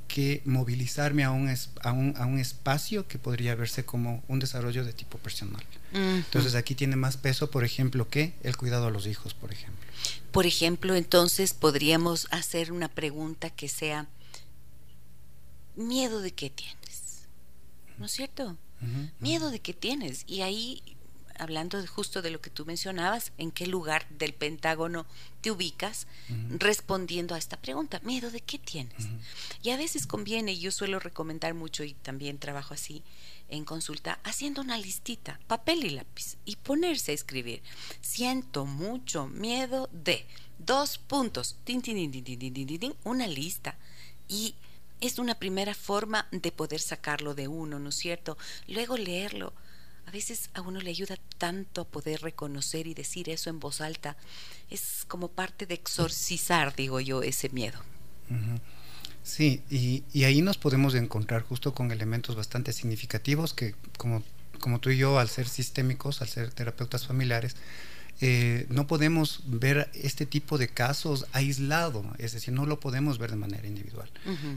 que movilizarme a un, a un, a un espacio que podría verse como un desarrollo de tipo personal. Entonces aquí tiene más peso, por ejemplo, que el cuidado a los hijos, por ejemplo. Por ejemplo, entonces podríamos hacer una pregunta que sea, ¿miedo de qué tienes? ¿No es cierto? Miedo de qué tienes. Y ahí hablando justo de lo que tú mencionabas, en qué lugar del Pentágono te ubicas respondiendo a esta pregunta, miedo de qué tienes. Y a veces conviene, yo suelo recomendar mucho y también trabajo así en consulta, haciendo una listita, papel y lápiz, y ponerse a escribir, siento mucho miedo de dos puntos, tin, tin, tin, una lista. Y es una primera forma de poder sacarlo de uno, ¿no es cierto? Luego leerlo veces a uno le ayuda tanto a poder reconocer y decir eso en voz alta. Es como parte de exorcizar, digo yo, ese miedo. Sí, y, ahí nos podemos encontrar justo con elementos bastante significativos que como tú y yo, al ser sistémicos, al ser terapeutas familiares, eh, no podemos ver este tipo de casos aislado, es decir, no lo podemos ver de manera individual.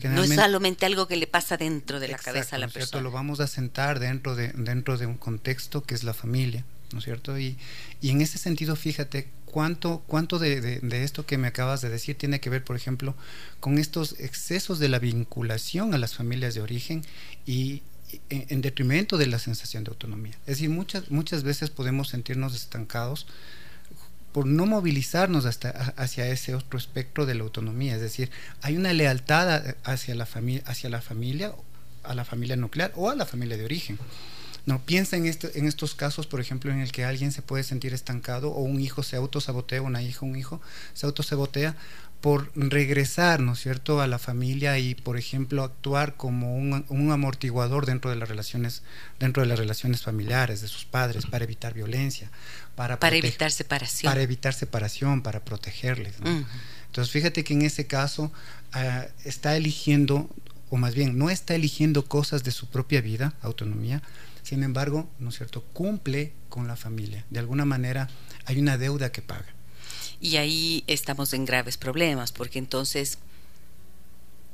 No es solamente algo que le pasa dentro de la cabeza a la persona. Lo vamos a sentar dentro de, dentro de un contexto que es la familia, ¿no es cierto? Y, y en ese sentido, fíjate cuánto, cuánto de, de, esto que me acabas de decir tiene que ver, por ejemplo, con estos excesos de la vinculación a las familias de origen y, en, detrimento de la sensación de autonomía. Es decir, muchas, muchas veces podemos sentirnos estancados por no movilizarnos hasta, hacia ese otro espectro de la autonomía. Es decir, hay una lealtad hacia la, familia, hacia la familia, a la familia nuclear o a la familia de origen. No, piensa en, este, en estos casos, por ejemplo, en el que alguien se puede sentir estancado o un hijo se autosabotea, una hija, un hijo se autosabotea por regresar, ¿no es cierto?, a la familia y, por ejemplo, actuar como un, amortiguador dentro de las relaciones, dentro de las relaciones familiares de sus padres, para evitar violencia, para, para evitar separación, para evitar separación, para protegerles. Entonces, fíjate que en ese caso ah, está eligiendo, o más bien, no está eligiendo cosas de su propia vida, autonomía. Sin embargo, ¿no es cierto?, cumple con la familia. De alguna manera, hay una deuda que paga. Y ahí estamos en graves problemas, porque entonces,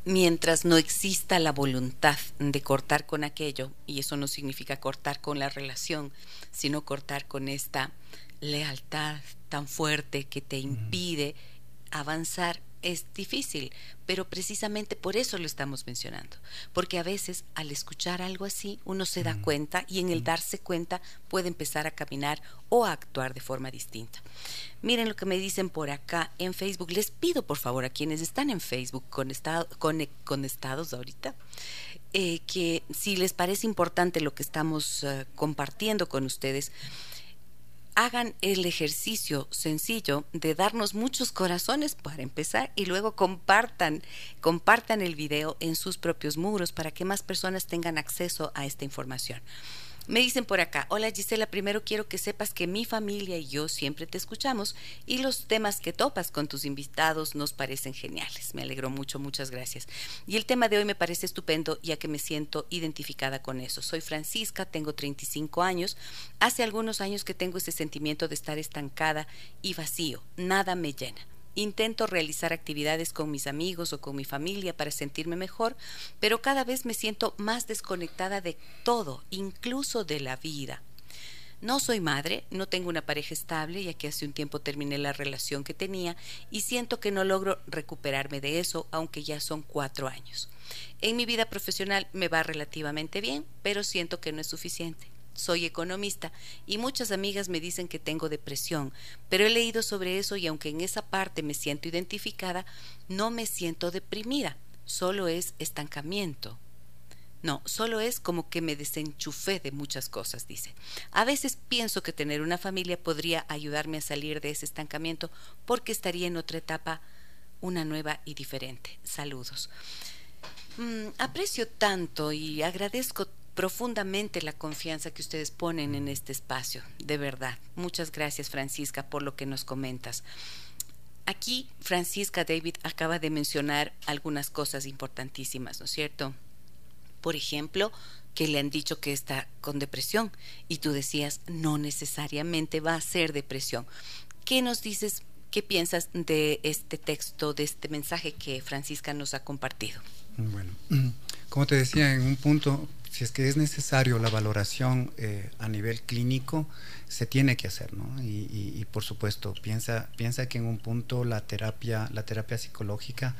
mientras no exista la voluntad de cortar con aquello, y eso no significa cortar con la relación, sino cortar con esta lealtad tan fuerte que te impide avanzar es difícil, pero precisamente por eso lo estamos mencionando, porque a veces al escuchar algo así uno se da cuenta y en el darse cuenta puede empezar a caminar o a actuar de forma distinta. Miren lo que me dicen por acá en Facebook. Les pido por favor a quienes están en Facebook conectados ahorita, eh, que si les parece importante lo que estamos eh, compartiendo con ustedes, hagan el ejercicio sencillo de darnos muchos corazones para empezar y luego compartan, compartan el video en sus propios muros para que más personas tengan acceso a esta información. Me dicen por acá, hola Gisela, primero quiero que sepas que mi familia y yo siempre te escuchamos y los temas que topas con tus invitados nos parecen geniales. Me alegro mucho, muchas gracias. Y el tema de hoy me parece estupendo ya que me siento identificada con eso. Soy Francisca, tengo 35 años. Hace algunos años que tengo ese sentimiento de estar estancada y vacío. Nada me llena. Intento realizar actividades con mis amigos o con mi familia para sentirme mejor, pero cada vez me siento más desconectada de todo, incluso de la vida. No soy madre, no tengo una pareja estable, ya que hace un tiempo terminé la relación que tenía y siento que no logro recuperarme de eso, aunque ya son cuatro años. En mi vida profesional me va relativamente bien, pero siento que no es suficiente soy economista y muchas amigas me dicen que tengo depresión, pero he leído sobre eso y aunque en esa parte me siento identificada, no me siento deprimida, solo es estancamiento. No, solo es como que me desenchufé de muchas cosas, dice. A veces pienso que tener una familia podría ayudarme a salir de ese estancamiento porque estaría en otra etapa, una nueva y diferente. Saludos. Mm, aprecio tanto y agradezco profundamente la confianza que ustedes ponen en este espacio, de verdad. Muchas gracias Francisca por lo que nos comentas. Aquí Francisca David acaba de mencionar algunas cosas importantísimas, ¿no es cierto? Por ejemplo, que le han dicho que está con depresión y tú decías, no necesariamente va a ser depresión. ¿Qué nos dices, qué piensas de este texto, de este mensaje que Francisca nos ha compartido? Bueno, como te decía, en un punto si es que es necesario la valoración eh, a nivel clínico, se tiene que hacer, ¿no? Y, por supuesto, piensa, piensa que en un punto la terapia, la terapia psicológica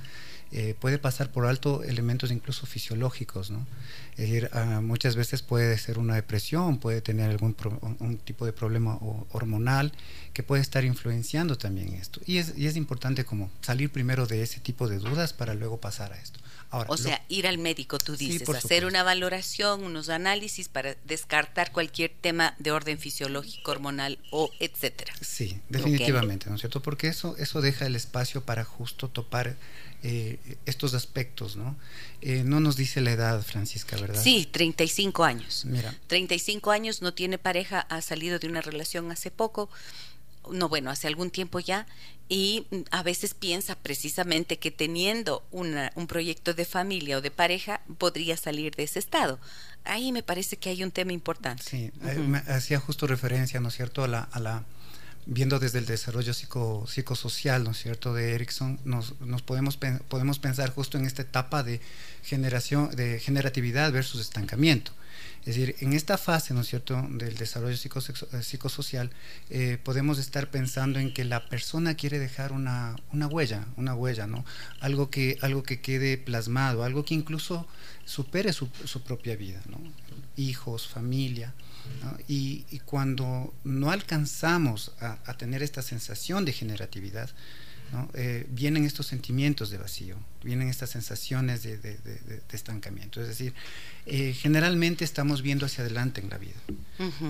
eh, puede pasar por alto elementos incluso fisiológicos, ¿no? Es decir, ah, muchas veces puede ser una depresión, puede tener algún un tipo de problema hormonal que puede estar influenciando también esto. Y es, y es importante como salir primero de ese tipo de dudas para luego pasar a esto o sea, ir al médico, tú dices, hacer una valoración, unos análisis para descartar cualquier tema de orden fisiológico, hormonal o etcétera. Sí, definitivamente, ¿no es cierto? Porque eso, eso deja el espacio para justo topar eh, estos aspectos, ¿no? Eh, no nos dice la edad, Francisca, ¿verdad? Sí, 35 años. Mira. 35 años, no tiene pareja, ha salido de una relación hace poco no bueno, hace algún tiempo ya, y a veces piensa precisamente que teniendo un proyecto de familia o de pareja podría salir de ese estado. Ahí me parece que hay un tema importante. Sí, eh, me hacía justo referencia, ¿no es cierto?, a la, a la viendo desde el desarrollo psico, psicosocial, ¿no es cierto?, de Erickson, nos, nos podemos, podemos pensar justo en esta etapa de generación, de generatividad versus estancamiento. Es decir, en esta fase, ¿no es cierto?, del desarrollo eh, psicosocial, eh, podemos estar pensando en que la persona quiere dejar una, una, huella, una huella, ¿no? Algo que, algo que quede plasmado, algo que incluso supere su, propia vida, ¿no? Hijos, familia. Y, y, cuando no alcanzamos a tener esta sensación de generatividad, eh, vienen estos sentimientos de vacío, vienen estas sensaciones de, estancamiento. Es decir, eh, generalmente estamos viendo hacia adelante en la vida,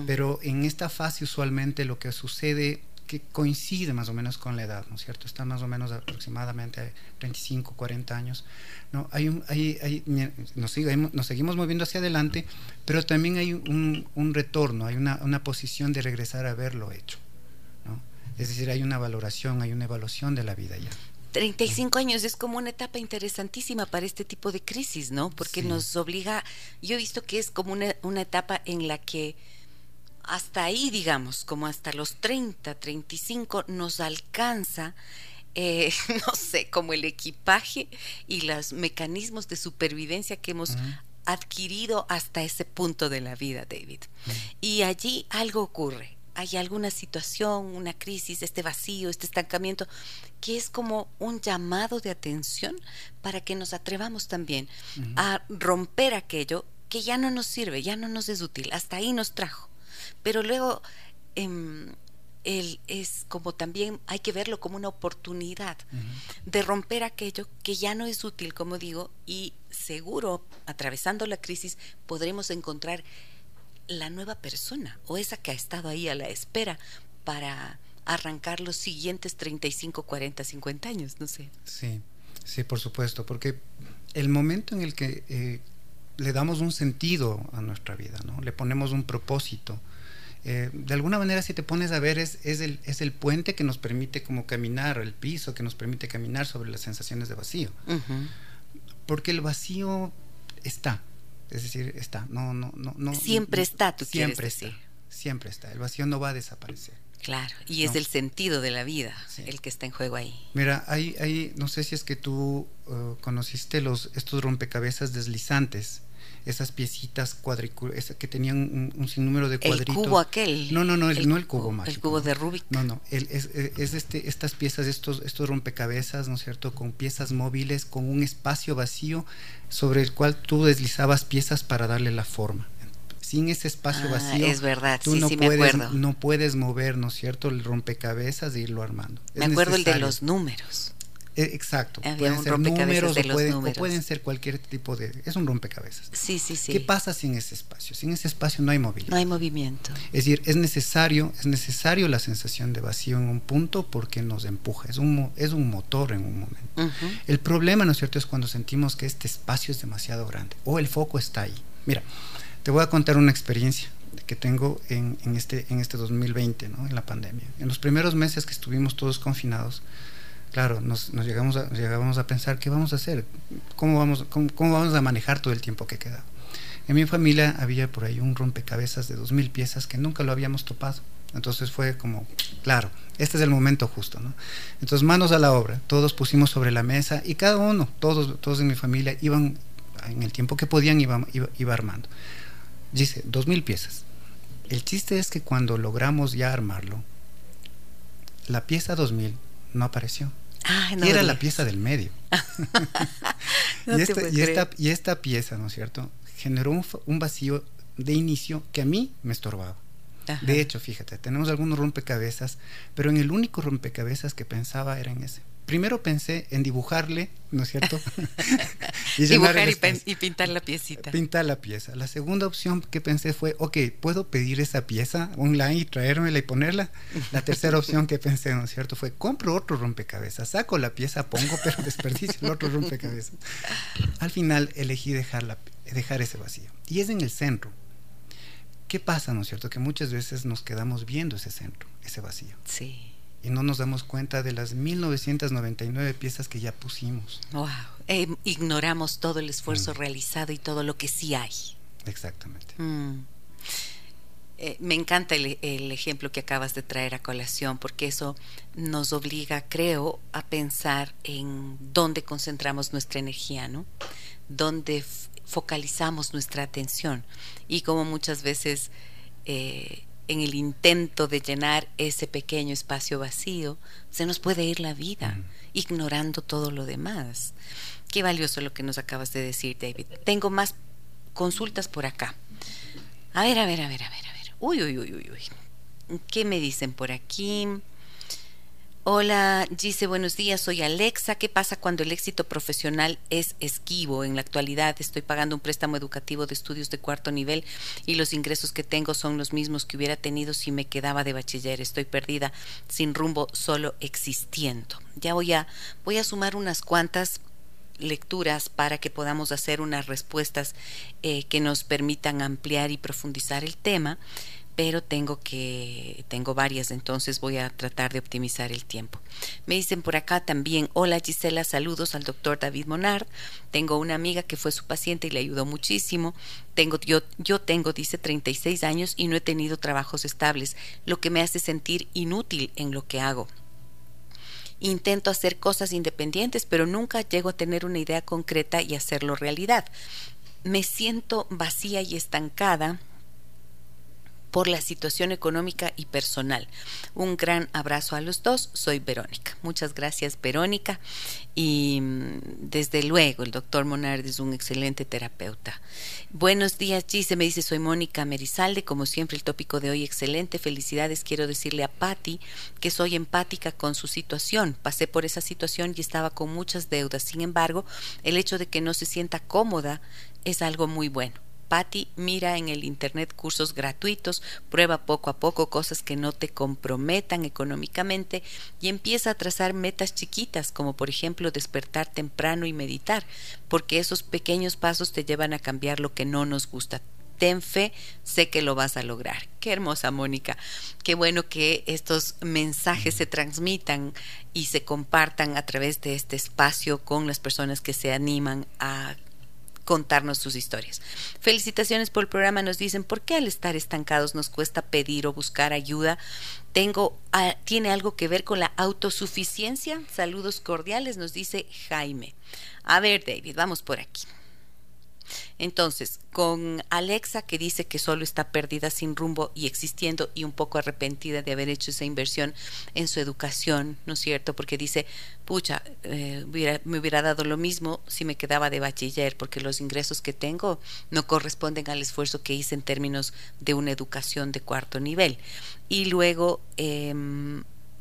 pero en esta fase usualmente lo que sucede que coincide más o menos con la edad, ¿no es cierto? Está más o menos aproximadamente a 35, 40 años. ¿no? Hay un, hay, hay, nos, seguimos, moviendo hacia adelante, pero también hay un, un retorno, hay una, una, posición de regresar a haberlo hecho. Es decir, hay una valoración, hay una evaluación de la vida ya. 35 años es como una etapa interesantísima para este tipo de crisis, ¿no? Porque nos obliga, yo he visto que es como una, una, etapa en la que hasta ahí, digamos, como hasta los 30, 35, nos alcanza, eh, no sé, como el equipaje y los mecanismos de supervivencia que hemos adquirido hasta ese punto de la vida, David. Y allí algo ocurre hay alguna situación, una crisis, este vacío, este estancamiento, que es como un llamado de atención para que nos atrevamos también a romper aquello que ya no nos sirve, ya no nos es útil, hasta ahí nos trajo. Pero luego em, es como también hay que verlo como una oportunidad de romper aquello que ya no es útil, como digo, y seguro, atravesando la crisis, podremos encontrar la nueva persona o esa que ha estado ahí a la espera para arrancar los siguientes 35, 40, 50 años, no sé. Sí, sí, por supuesto, porque el momento en el que eh, le damos un sentido a nuestra vida, ¿no? le ponemos un propósito, eh, de alguna manera si te pones a ver es, es, el, es el puente que nos permite como caminar, el piso que nos permite caminar sobre las sensaciones de vacío. Porque el vacío está, es decir, está. No, no, no, no. Siempre está, tú siempre quieres decir. Siempre está. El vacío no va a desaparecer. Claro, y es el sentido de la vida el que está en juego ahí. Mira, hay, hay, no sé si es que tú uh, conociste los, estos rompecabezas deslizantes esas piecitas cuadriculares que tenían un, sinnúmero de cuadritos. El cubo aquel. No, no, no, el, no el cubo mágico. El cubo de Rubik. No, no, es, es, este, estas piezas, estos, estos rompecabezas, ¿no es cierto? Con piezas móviles, con un espacio vacío sobre el cual tú deslizabas piezas para darle la forma. Sin ese espacio ah, vacío, es verdad, tú sí, no, sí, puedes, me acuerdo. no puedes mover, ¿no es cierto?, el rompecabezas e irlo armando. Me acuerdo el de los números. Eh, exacto. pueden ser números, o pueden, ser cualquier tipo de... Es un rompecabezas. Sí, sí, sí. ¿Qué pasa sin ese espacio? Sin ese espacio no hay movilidad. No hay movimiento. Es decir, es necesario, es necesario la sensación de vacío en un punto porque nos empuja. Es un, es un motor en un momento. El problema, ¿no es cierto?, es cuando sentimos que este espacio es demasiado grande o el foco está ahí. Mira, te voy a contar una experiencia que tengo en, en, este, en este 2020, ¿no? en la pandemia. En los primeros meses que estuvimos todos confinados, claro, nos, llegamos, a, llegamos a pensar, ¿qué vamos a hacer? ¿Cómo vamos, cómo, vamos a manejar todo el tiempo que queda? En mi familia había por ahí un rompecabezas de dos mil piezas que nunca lo habíamos topado. Entonces fue como, claro, este es el momento justo. Entonces manos a la obra, todos pusimos sobre la mesa y cada uno, todos, todos en mi familia iban, en el tiempo que podían, iba, iba, armando. Dice, dos mil piezas. El chiste es que cuando logramos ya armarlo, la pieza 2000 no apareció. Y era la pieza del medio. y, esta, y, esta, pieza, ¿no es cierto? Generó un, vacío de inicio que a mí me estorbaba. De hecho, fíjate, tenemos algunos rompecabezas, pero en el único rompecabezas que pensaba era en ese primero pensé en dibujarle, ¿no es cierto? y Dibujar y, pintar la piecita. Pintar la pieza. La segunda opción que pensé fue, ok, ¿puedo pedir esa pieza online y traérmela y ponerla? La tercera opción que pensé, ¿no es cierto? Fue, compro otro rompecabezas, saco la pieza, pongo, pero desperdicio el otro rompecabezas. Al final elegí dejar, dejar ese vacío. Y es en el centro. ¿Qué pasa, no es cierto? Que muchas veces nos quedamos viendo ese centro, ese vacío. Sí y no nos damos cuenta de las 1999 piezas que ya pusimos. Wow. Eh, ignoramos todo el esfuerzo mm. realizado y todo lo que sí hay. Exactamente. Mm. Eh, me encanta el, ejemplo que acabas de traer a colación, porque eso nos obliga, creo, a pensar en dónde concentramos nuestra energía, ¿no? Dónde focalizamos nuestra atención. Y como muchas veces eh, en el intento de llenar ese pequeño espacio vacío, se nos puede ir la vida, ignorando todo lo demás. Qué valioso lo que nos acabas de decir, David. Tengo más consultas por acá. A ver, a ver, a ver, a ver. Uy, uy, uy, uy, uy. ¿Qué me dicen por aquí? Hola, dice buenos días, soy Alexa. ¿Qué pasa cuando el éxito profesional es esquivo? En la actualidad estoy pagando un préstamo educativo de estudios de cuarto nivel y los ingresos que tengo son los mismos que hubiera tenido si me quedaba de bachiller. Estoy perdida, sin rumbo, solo existiendo. Ya voy a, voy a sumar unas cuantas lecturas para que podamos hacer unas respuestas eh, que nos permitan ampliar y profundizar el tema pero tengo que tengo varias entonces voy a tratar de optimizar el tiempo. Me dicen por acá también hola Gisela saludos al doctor David Monard. Tengo una amiga que fue su paciente y le ayudó muchísimo. Tengo yo yo tengo dice 36 años y no he tenido trabajos estables lo que me hace sentir inútil en lo que hago. Intento hacer cosas independientes, pero nunca llego a tener una idea concreta y hacerlo realidad. Me siento vacía y estancada por la situación económica y personal. Un gran abrazo a los dos. Soy Verónica. Muchas gracias, Verónica. Y mm, desde luego, el doctor Monard es un excelente terapeuta. Buenos días, Gise. Me dice, soy Mónica Merizalde. Como siempre, el tópico de hoy excelente. Felicidades. Quiero decirle a Patti que soy empática con su situación. Pasé por esa situación y estaba con muchas deudas. Sin embargo, el hecho de que no se sienta cómoda es algo muy bueno. Patty mira en el Internet cursos gratuitos, prueba poco a poco cosas que no te comprometan económicamente y empieza a trazar metas chiquitas como por ejemplo despertar temprano y meditar, porque esos pequeños pasos te llevan a cambiar lo que no nos gusta. Ten fe, sé que lo vas a lograr. Qué hermosa Mónica. Qué bueno que estos mensajes se transmitan y se compartan a través de este espacio con las personas que se animan a contarnos sus historias. Felicitaciones por el programa. Nos dicen, ¿por qué al estar estancados nos cuesta pedir o buscar ayuda? Tengo, ah, ¿Tiene algo que ver con la autosuficiencia? Saludos cordiales, nos dice Jaime. A ver, David, vamos por aquí. Entonces, con Alexa que dice que solo está perdida sin rumbo y existiendo y un poco arrepentida de haber hecho esa inversión en su educación, ¿no es cierto? Porque dice, pucha, eh, me hubiera dado lo mismo si me quedaba de bachiller, porque los ingresos que tengo no corresponden al esfuerzo que hice en términos de una educación de cuarto nivel. Y luego... Eh,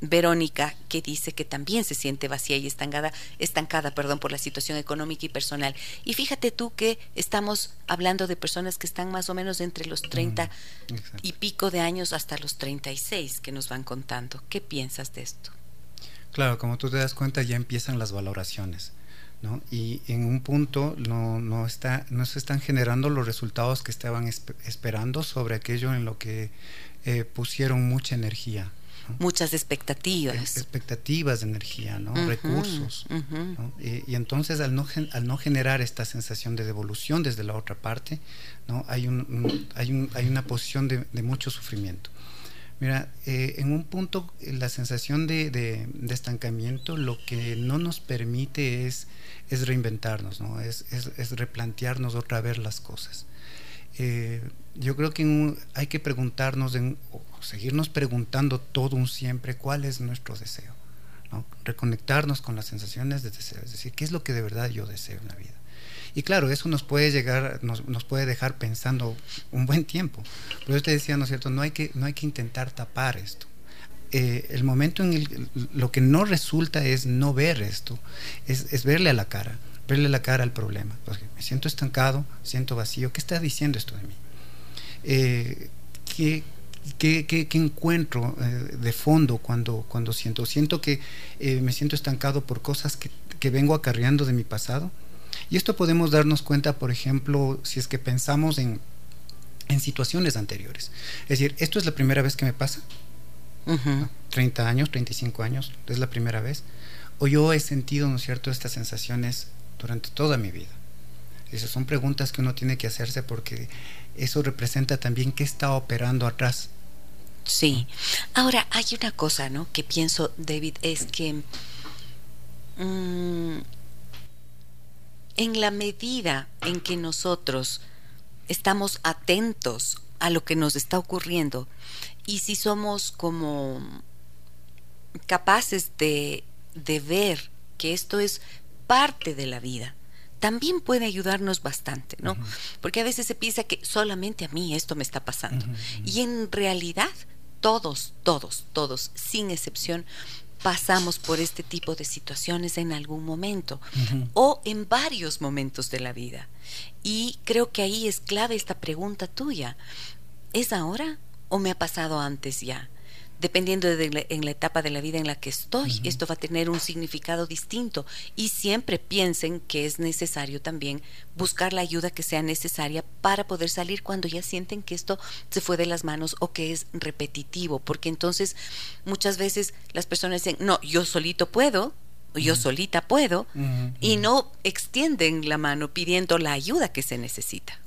Verónica, que dice que también se siente vacía y estancada, estancada perdón, por la situación económica y personal. Y fíjate tú que estamos hablando de personas que están más o menos entre los 30 mm, y pico de años hasta los 36 que nos van contando. ¿Qué piensas de esto? Claro, como tú te das cuenta, ya empiezan las valoraciones. ¿no? Y en un punto no, no, está, no se están generando los resultados que estaban esperando sobre aquello en lo que eh, pusieron mucha energía muchas expectativas. Expectativas de energía, ¿no? recursos. Y, entonces al no, al no generar esta sensación de devolución desde la otra parte, ¿no? hay, un, hay, un, hay una posición de, mucho sufrimiento. Mira, eh, en un punto la sensación de, de, estancamiento lo que no nos permite es, es reinventarnos, ¿no? es, es, es replantearnos otra vez las cosas. Eh, yo creo que hay que preguntarnos, en, seguirnos preguntando todo un siempre cuál es nuestro deseo. ¿no? Reconectarnos con las sensaciones de deseo, es decir, qué es lo que de verdad yo deseo en la vida. Y claro, eso nos puede llegar, nos, nos puede dejar pensando un buen tiempo. Pero yo te decía, ¿no es cierto? No hay que, no hay que intentar tapar esto. Eh, el momento en el lo que no resulta es no ver esto, es, es verle a la cara verle la cara al problema. me siento estancado, siento vacío. ¿Qué está diciendo esto de mí? Eh, ¿qué, qué, encuentro eh, de fondo cuando, cuando siento? Siento que eh, me siento estancado por cosas que, que vengo acarreando de mi pasado. Y esto podemos darnos cuenta, por ejemplo, si es que pensamos en, en situaciones anteriores. Es decir, esto es la primera vez que me pasa. 30 años, 35 años, es la primera vez. O yo he sentido, ¿no es cierto?, estas sensaciones durante toda mi vida. Esas son preguntas que uno tiene que hacerse porque eso representa también qué está operando atrás. Sí. Ahora, hay una cosa, ¿no? Que pienso, David, es que mm, en la medida en que nosotros estamos atentos a lo que nos está ocurriendo y si somos como capaces de, de ver que esto es parte de la vida, también puede ayudarnos bastante, ¿no? Porque a veces se piensa que solamente a mí esto me está pasando. Y en realidad, todos, todos, todos, sin excepción, pasamos por este tipo de situaciones en algún momento o en varios momentos de la vida. Y creo que ahí es clave esta pregunta tuya. ¿Es ahora o me ha pasado antes ya? Dependiendo de en la etapa de la vida en la que estoy, esto va a tener un significado distinto. Y siempre piensen que es necesario también buscar la ayuda que sea necesaria para poder salir cuando ya sienten que esto se fue de las manos o que es repetitivo, porque entonces muchas veces las personas dicen, no, yo solito puedo, yo solita puedo, y no extienden la mano pidiendo la ayuda que se necesita.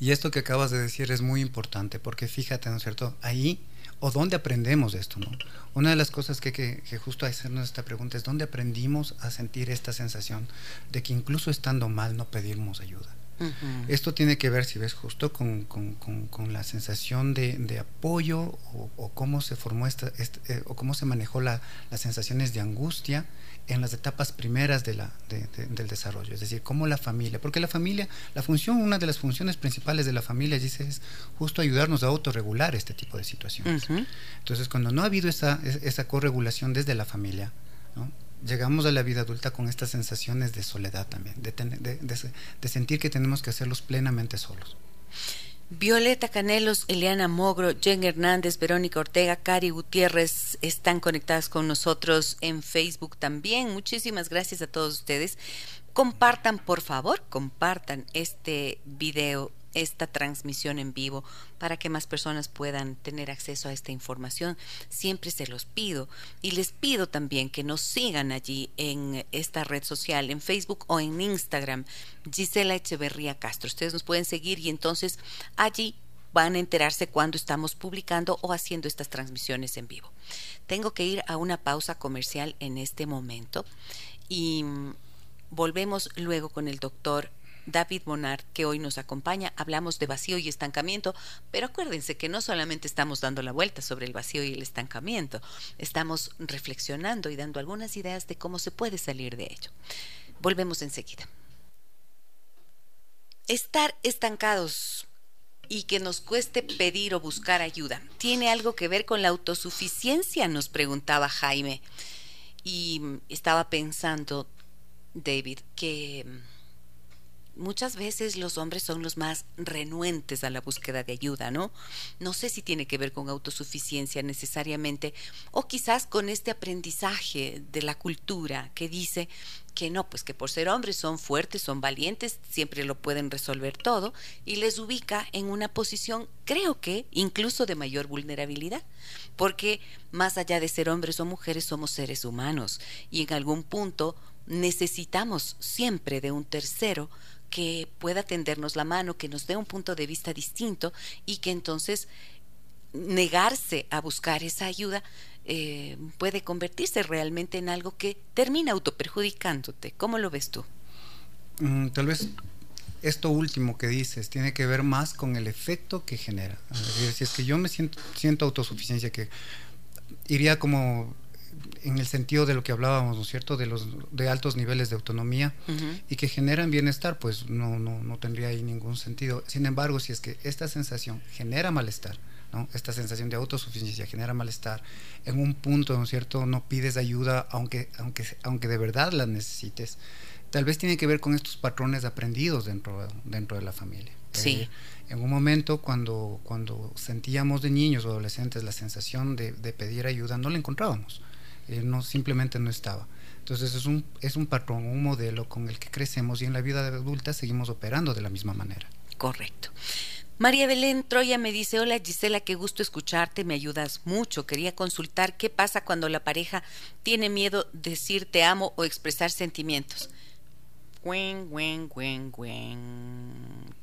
Y esto que acabas de decir es muy importante, porque fíjate, ¿no es cierto? Ahí o dónde aprendemos esto, ¿no? Una de las cosas que, que, que justo hacernos esta pregunta es dónde aprendimos a sentir esta sensación de que incluso estando mal no pedimos ayuda. Esto tiene que ver, si ves, justo con, con, con, la sensación de, de apoyo o, cómo se formó esta, este, eh, o cómo se manejó la, las sensaciones de angustia en las etapas primeras de la, del desarrollo, es decir, cómo la familia, porque la familia, la función, una de las funciones principales de la familia, dice, es justo ayudarnos a autorregular este tipo de situaciones. Entonces, cuando no ha habido esa, esa corregulación desde la familia, llegamos a la vida adulta con estas sensaciones de soledad también, de, de sentir que tenemos que hacerlos plenamente solos. Violeta Canelos, Eliana Mogro, Jen Hernández, Verónica Ortega, Cari Gutiérrez están conectadas con nosotros en Facebook también. Muchísimas gracias a todos ustedes. Compartan, por favor, compartan este video esta transmisión en vivo para que más personas puedan tener acceso a esta información. Siempre se los pido y les pido también que nos sigan allí en esta red social, en Facebook o en Instagram, Gisela Echeverría Castro. Ustedes nos pueden seguir y entonces allí van a enterarse cuando estamos publicando o haciendo estas transmisiones en vivo. Tengo que ir a una pausa comercial en este momento y volvemos luego con el doctor David Bonar, que hoy nos acompaña. Hablamos de vacío y estancamiento, pero acuérdense que no solamente estamos dando la vuelta sobre el vacío y el estancamiento, estamos reflexionando y dando algunas ideas de cómo se puede salir de ello. Volvemos enseguida. Estar estancados y que nos cueste pedir o buscar ayuda. ¿Tiene algo que ver con la autosuficiencia? Nos preguntaba Jaime. Y estaba pensando, David, que muchas veces los hombres son los más renuentes a la búsqueda de ayuda, ¿no? No sé si tiene que ver con autosuficiencia necesariamente o quizás con este aprendizaje de la cultura que dice que no, pues que por ser hombres son fuertes, son valientes, siempre lo pueden resolver todo y les ubica en una posición, creo que incluso de mayor vulnerabilidad, porque más allá de ser hombres o mujeres somos seres humanos y en algún punto necesitamos siempre de un tercero que pueda tendernos la mano, que nos dé un punto de vista distinto y que entonces negarse a buscar esa ayuda eh, puede convertirse realmente en algo que termina autoperjudicándote. ¿Cómo lo ves tú? Mm, tal vez esto último que dices tiene que ver más con el efecto que genera. si es que yo me siento, siento autosuficiencia, que iría como en el sentido de lo que hablábamos, ¿no es cierto?, de los de altos niveles de autonomía y que generan bienestar, pues no, no, no tendría ahí ningún sentido. Sin embargo, si es que esta sensación genera malestar, ¿no? esta sensación de autosuficiencia genera malestar, en un punto, ¿no es cierto?, no pides ayuda aunque, aunque, aunque de verdad la necesites, tal vez tiene que ver con estos patrones aprendidos dentro, dentro de la familia. Sí. Eh, en un momento cuando, cuando sentíamos de niños o adolescentes la sensación de, de pedir ayuda, no la encontrábamos. Eh, no simplemente no estaba. Entonces es un, es un patrón, un modelo con el que crecemos y en la vida adulta seguimos operando de la misma manera. Correcto. María Belén Troya me dice, hola Gisela, qué gusto escucharte, me ayudas mucho. Quería consultar qué pasa cuando la pareja tiene miedo de decir te amo o expresar sentimientos. Gwen, Gwen, Gwen, Gwen.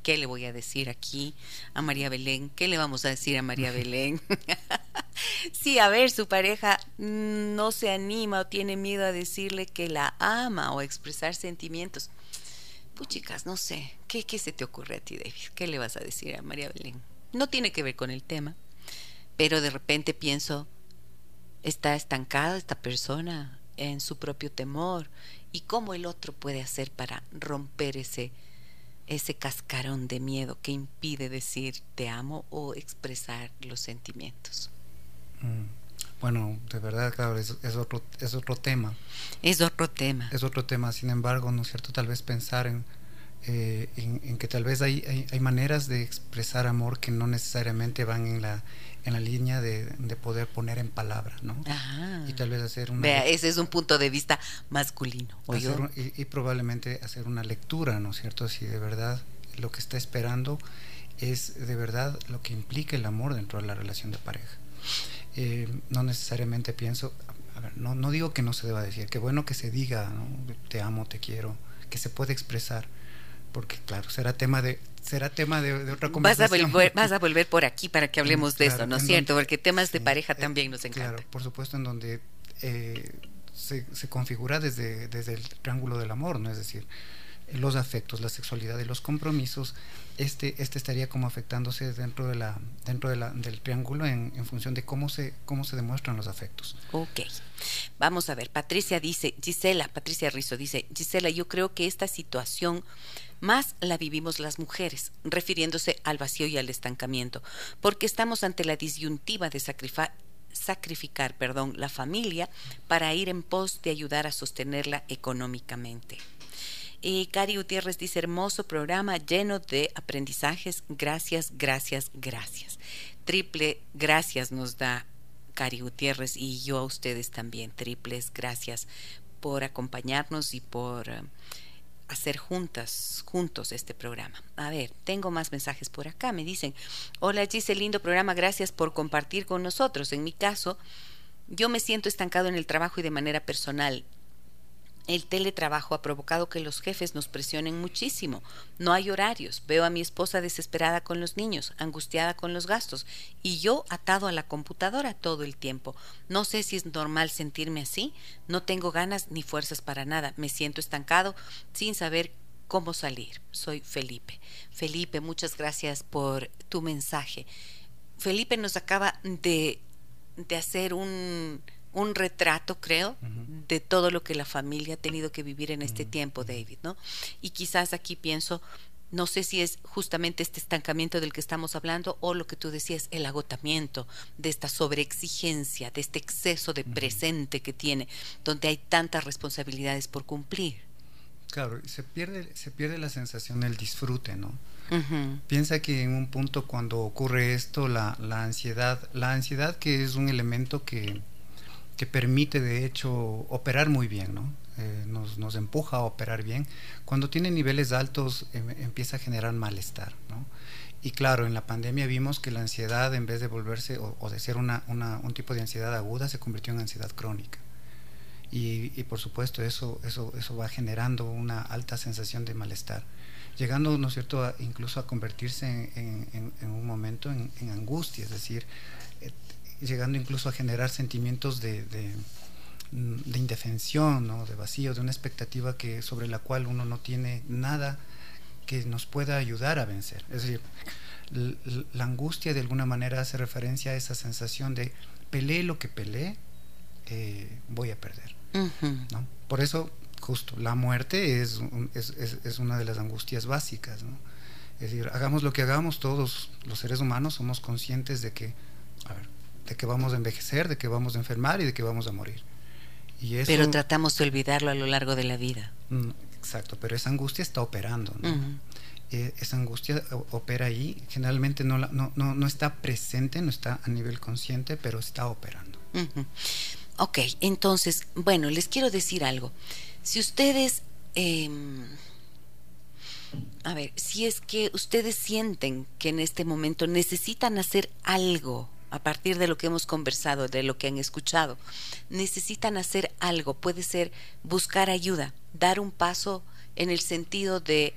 ¿Qué le voy a decir aquí a María Belén? ¿Qué le vamos a decir a María Belén? sí, a ver, su pareja no se anima o tiene miedo a decirle que la ama o a expresar sentimientos. Pues chicas, no sé, ¿qué, ¿qué se te ocurre a ti, David? ¿Qué le vas a decir a María Belén? No tiene que ver con el tema, pero de repente pienso, está estancada esta persona en su propio temor y cómo el otro puede hacer para romper ese ese cascarón de miedo que impide decir te amo o expresar los sentimientos. Mm, bueno, de verdad, claro, es, otro, es otro tema. Es otro tema. Es otro tema, sin embargo, ¿no es cierto? Tal vez pensar en, eh, en, que tal vez hay, hay, hay, maneras de expresar amor que no necesariamente van en la, en la línea de, poder poner en palabra, ¿no? Y tal vez hacer una... Vea, ese es un punto de vista masculino. y, probablemente hacer una lectura, ¿no es cierto? Si de verdad lo que está esperando es de verdad lo que implica el amor dentro de la relación de pareja. Eh, no necesariamente pienso, a ver, no, no digo que no se deba decir, que bueno que se diga, ¿no? te amo, te quiero, que se puede expresar, porque claro, será tema de será tema de, otra conversación. Vas a, volver, vas a volver por aquí para que hablemos de eso, ¿no es cierto? porque temas de pareja eh, también nos encantan. Claro, por supuesto, en donde eh, se, se, configura desde, desde el triángulo del amor, ¿no? Es decir, los afectos, la sexualidad y los compromisos, este, este estaría como afectándose dentro de la, dentro de la, del triángulo en, en, función de cómo se, cómo se demuestran los afectos. Ok. Vamos a ver, Patricia dice, Gisela, Patricia Rizzo dice, Gisela, yo creo que esta situación más la vivimos las mujeres, refiriéndose al vacío y al estancamiento, porque estamos ante la disyuntiva de sacrificar sacrificar, perdón, la familia para ir en pos de ayudar a sostenerla económicamente. Y Cari Gutiérrez dice, hermoso programa lleno de aprendizajes. Gracias, gracias, gracias. Triple gracias nos da Cari Gutiérrez y yo a ustedes también. Triples gracias por acompañarnos y por eh, hacer juntas, juntos este programa. A ver, tengo más mensajes por acá. Me dicen, hola Gise, lindo programa, gracias por compartir con nosotros. En mi caso, yo me siento estancado en el trabajo y de manera personal. El teletrabajo ha provocado que los jefes nos presionen muchísimo. No hay horarios. Veo a mi esposa desesperada con los niños, angustiada con los gastos, y yo atado a la computadora todo el tiempo. No sé si es normal sentirme así. No tengo ganas ni fuerzas para nada. Me siento estancado sin saber cómo salir. Soy Felipe. Felipe, muchas gracias por tu mensaje. Felipe nos acaba de, de hacer un un retrato, creo, de todo lo que la familia ha tenido que vivir en este tiempo, David, ¿no? Y quizás aquí pienso, no sé si es justamente este estancamiento del que estamos hablando o lo que tú decías, el agotamiento de esta sobreexigencia, de este exceso de presente que tiene, donde hay tantas responsabilidades por cumplir. Claro, se pierde, se pierde la sensación del disfrute, ¿no? Piensa que en un punto cuando ocurre esto, la, la ansiedad, la ansiedad que es un elemento que que permite de hecho operar muy bien, ¿no? Eh, nos, empuja a operar bien. Cuando tiene niveles altos em, empieza a generar malestar, ¿no? Y claro, en la pandemia vimos que la ansiedad en vez de volverse o, de ser una, un tipo de ansiedad aguda se convirtió en ansiedad crónica. Y, por supuesto eso, eso, eso va generando una alta sensación de malestar, llegando, ¿no es cierto?, incluso a convertirse en, en, en un momento en, angustia, es decir, llegando incluso a generar sentimientos de, de, indefensión, ¿no? de vacío, de una expectativa que, sobre la cual uno no tiene nada que nos pueda ayudar a vencer. Es decir, la angustia de alguna manera hace referencia a esa sensación de peleé lo que peleé, eh, voy a perder. ¿no? Por eso, justo, la muerte es, es, es, una de las angustias básicas. ¿no? Es decir, hagamos lo que hagamos, todos los seres humanos somos conscientes de que, a ver, de que vamos a envejecer, de que vamos a enfermar y de que vamos a morir. Y pero tratamos de olvidarlo a lo largo de la vida. Mm, exacto, pero esa angustia está operando. ¿no? Eh, esa angustia opera ahí, generalmente no, no, no, está presente, no está a nivel consciente, pero está operando. Ok, entonces, bueno, les quiero decir algo. Si ustedes... Em, a ver, si es que ustedes sienten que en este momento necesitan hacer algo a partir de lo que hemos conversado, de lo que han escuchado, necesitan hacer algo, puede ser buscar ayuda, dar un paso en el sentido de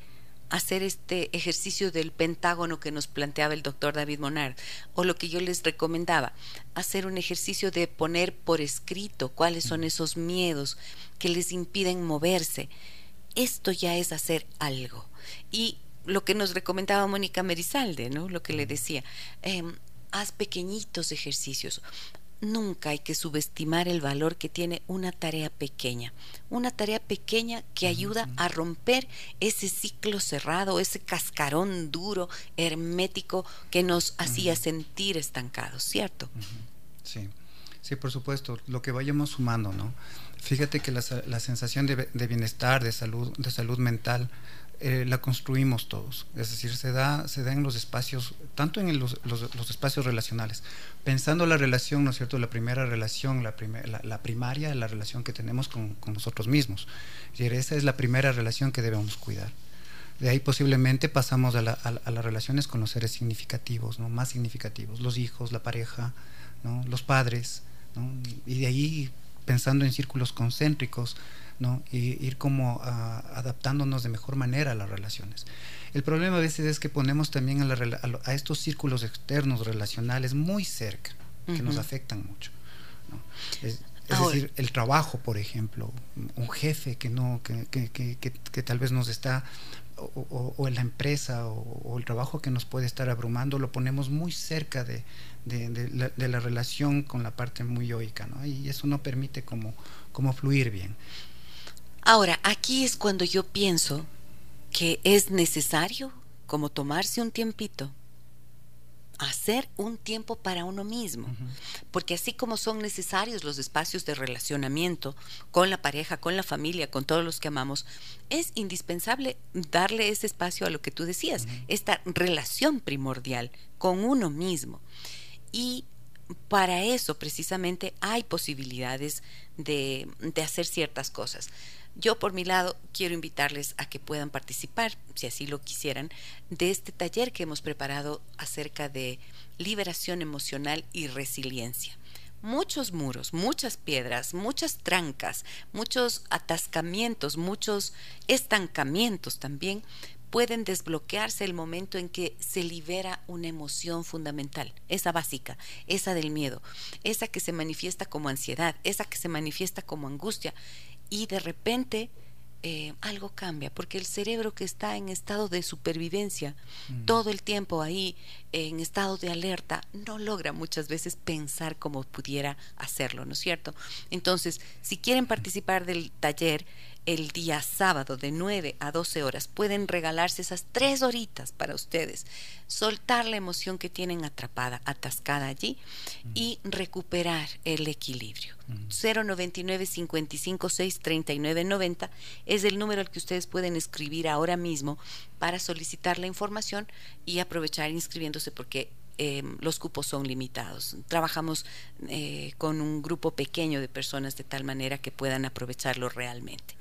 hacer este ejercicio del pentágono que nos planteaba el doctor David Monard, o lo que yo les recomendaba, hacer un ejercicio de poner por escrito cuáles son esos miedos que les impiden moverse. Esto ya es hacer algo. Y lo que nos recomendaba Mónica Merizalde, ¿no? Lo que le decía, em, haz pequeñitos ejercicios. Nunca hay que subestimar el valor que tiene una tarea pequeña, una tarea pequeña que ayuda a romper ese ciclo cerrado, ese cascarón duro, hermético que nos hacía sentir estancados, ¿cierto? Sí, sí, por supuesto, lo que vayamos sumando, ¿no? Fíjate que la, sensación de, de, bienestar, de salud, de salud mental, eh, la construimos todos. Es decir, se da, se da en los espacios, tanto en los, los, espacios relacionales. Pensando la relación, ¿no es cierto? La primera relación, la, la, primaria, la relación que tenemos con, nosotros mismos. Y esa es la primera relación que debemos cuidar. De ahí posiblemente pasamos a, a, las relaciones con los seres significativos, ¿no? más significativos, los hijos, la pareja, ¿no? los padres, ¿no? y de ahí pensando en círculos concéntricos, ¿no? Y ir como adaptándonos de mejor manera a las relaciones. El problema a veces es que ponemos también a, estos círculos externos relacionales muy cerca, que nos afectan mucho. Es, decir, el trabajo, por ejemplo, un jefe que no, que, que, que, tal vez nos está o, o, en la empresa o, el trabajo que nos puede estar abrumando, lo ponemos muy cerca de, de, la, de la, relación con la parte muy yoica, ¿no? Y eso no permite como, como fluir bien. Ahora, aquí es cuando yo pienso que es necesario como tomarse un tiempito, hacer un tiempo para uno mismo, porque así como son necesarios los espacios de relacionamiento con la pareja, con la familia, con todos los que amamos, es indispensable darle ese espacio a lo que tú decías, esta relación primordial con uno mismo. Y para eso precisamente hay posibilidades de, de hacer ciertas cosas. Yo por mi lado quiero invitarles a que puedan participar, si así lo quisieran, de este taller que hemos preparado acerca de liberación emocional y resiliencia. Muchos muros, muchas piedras, muchas trancas, muchos atascamientos, muchos estancamientos también pueden desbloquearse el momento en que se libera una emoción fundamental, esa básica, esa del miedo, esa que se manifiesta como ansiedad, esa que se manifiesta como angustia y de repente eh, algo cambia, porque el cerebro que está en estado de supervivencia, mm. todo el tiempo ahí, en estado de alerta, no logra muchas veces pensar como pudiera hacerlo, ¿no es cierto? Entonces, si quieren participar del taller, el día sábado de 9 a 12 horas. Pueden regalarse esas tres horitas para ustedes, soltar la emoción que tienen atrapada, atascada allí y recuperar el equilibrio. 099 556 3990 es el número al que ustedes pueden escribir ahora mismo para solicitar la información y aprovechar inscribiéndose porque Em, los cupos son limitados. Trabajamos eh, con un grupo pequeño de personas de tal manera que puedan aprovecharlo realmente.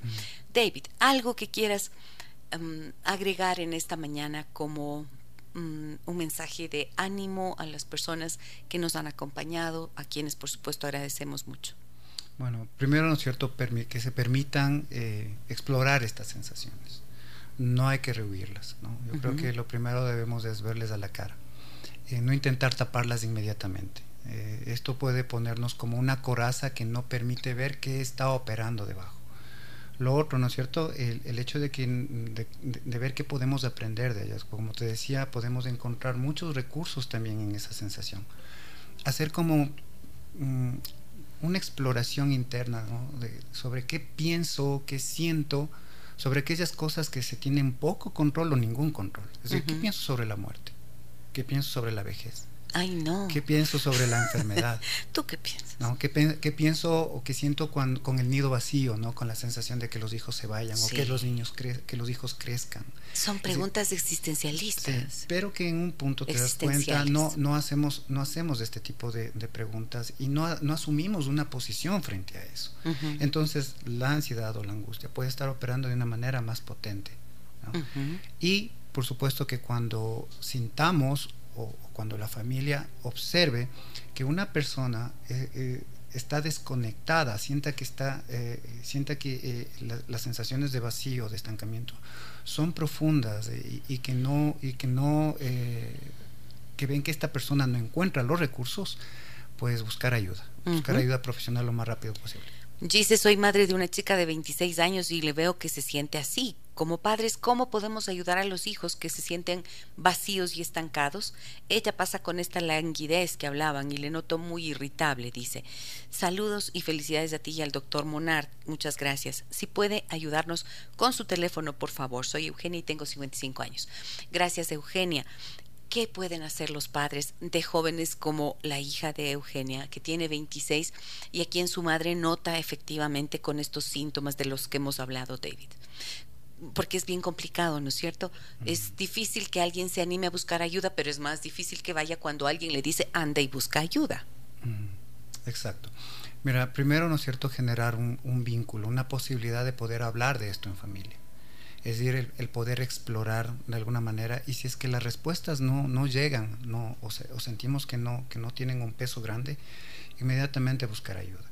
David, algo que quieras em, agregar en esta mañana como mm, un mensaje de ánimo a las personas que nos han acompañado, a quienes por supuesto agradecemos mucho. Bueno, primero, ¿no es cierto?, que se permitan eh, explorar estas sensaciones. No hay que rehuirlas. ¿no? Yo creo que lo primero debemos es verles a la cara eh, no intentar taparlas inmediatamente. Eh, esto puede ponernos como una coraza que no permite ver qué está operando debajo. Lo otro, ¿no es cierto? El, hecho de, que, de, ver qué podemos aprender de ellas. Como te decía, podemos encontrar muchos recursos también en esa sensación. Hacer como mm, una exploración interna sobre qué pienso, qué siento, sobre aquellas cosas que se tienen poco control o ningún control. Es decir, ¿qué pienso sobre la muerte? ¿Qué pienso sobre la vejez? Ay, no. ¿Qué pienso sobre la enfermedad? ¿Tú qué piensas? ¿No? ¿Qué, pienso o qué siento cuando, con el nido vacío, ¿no? Con la sensación de que los hijos se vayan o que los niños que los hijos crezcan. Son preguntas existencialistas. pero que en un punto te das cuenta, no, no hacemos, no hacemos este tipo de, preguntas y no, no, asumimos una posición frente a eso. Entonces, la ansiedad o la angustia puede estar operando de una manera más potente. Y por supuesto que cuando sintamos o, cuando la familia observe que una persona eh, eh, está desconectada, sienta que está, eh, sienta que eh, las sensaciones de vacío, de estancamiento, son profundas y, que no, y que no, que ven que esta persona no encuentra los recursos, pues buscar ayuda, buscar ayuda profesional lo más rápido posible. Dice, soy madre de una chica de 26 años y le veo que se siente así. Como padres, ¿cómo podemos ayudar a los hijos que se sienten vacíos y estancados? Ella pasa con esta languidez que hablaban y le noto muy irritable, dice. Saludos y felicidades a ti y al doctor Monard. Muchas gracias. Si puede ayudarnos con su teléfono, por favor. Soy Eugenia y tengo 55 años. Gracias, Eugenia. ¿Qué pueden hacer los padres de jóvenes como la hija de Eugenia, que tiene 26 y a quien su madre nota efectivamente con estos síntomas de los que hemos hablado, David? Porque es bien complicado, ¿no es cierto? Es difícil que alguien se anime a buscar ayuda, pero es más difícil que vaya cuando alguien le dice, anda y busca ayuda. Exacto. Mira, primero, ¿no es cierto?, generar un vínculo, una posibilidad de poder hablar de esto en familia es decir, el, poder explorar de alguna manera y si es que las respuestas no, no llegan no, o, sentimos que no, que no tienen un peso grande, inmediatamente buscar ayuda.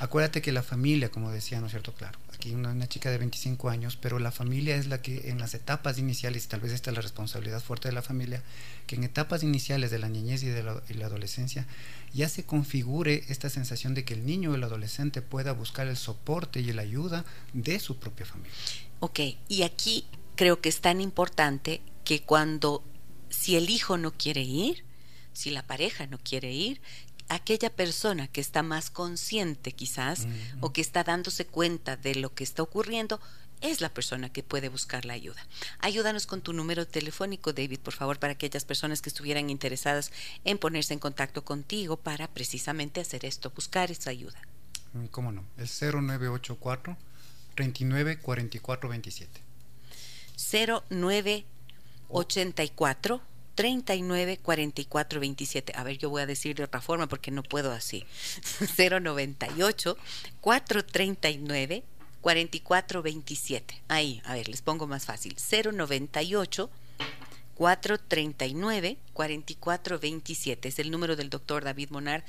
Acuérdate que la familia, como decía, ¿no es cierto? Claro, aquí una, chica de 25 años, pero la familia es la que en las etapas iniciales, tal vez esta es la responsabilidad fuerte de la familia, que en etapas iniciales de la niñez y de la, la adolescencia ya se configure esta sensación de que el niño o el adolescente pueda buscar el soporte y la ayuda de su propia familia. Ok, y aquí creo que es tan importante que cuando, si el hijo no quiere ir, si la pareja no quiere ir, aquella persona que está más consciente quizás o que está dándose cuenta de lo que está ocurriendo es la persona que puede buscar la ayuda. Ayúdanos con tu número telefónico, David, por favor, para aquellas personas que estuvieran interesadas en ponerse en contacto contigo para precisamente hacer esto, buscar esa ayuda. Mm, ¿Cómo no? El 0984 39 44 27. 0984 39 44 27. A ver, yo voy a decir de otra forma porque no puedo así. 098 439 44 27. Ahí, a ver, les pongo más fácil. 098 439 44 27. Es el número del doctor David Monar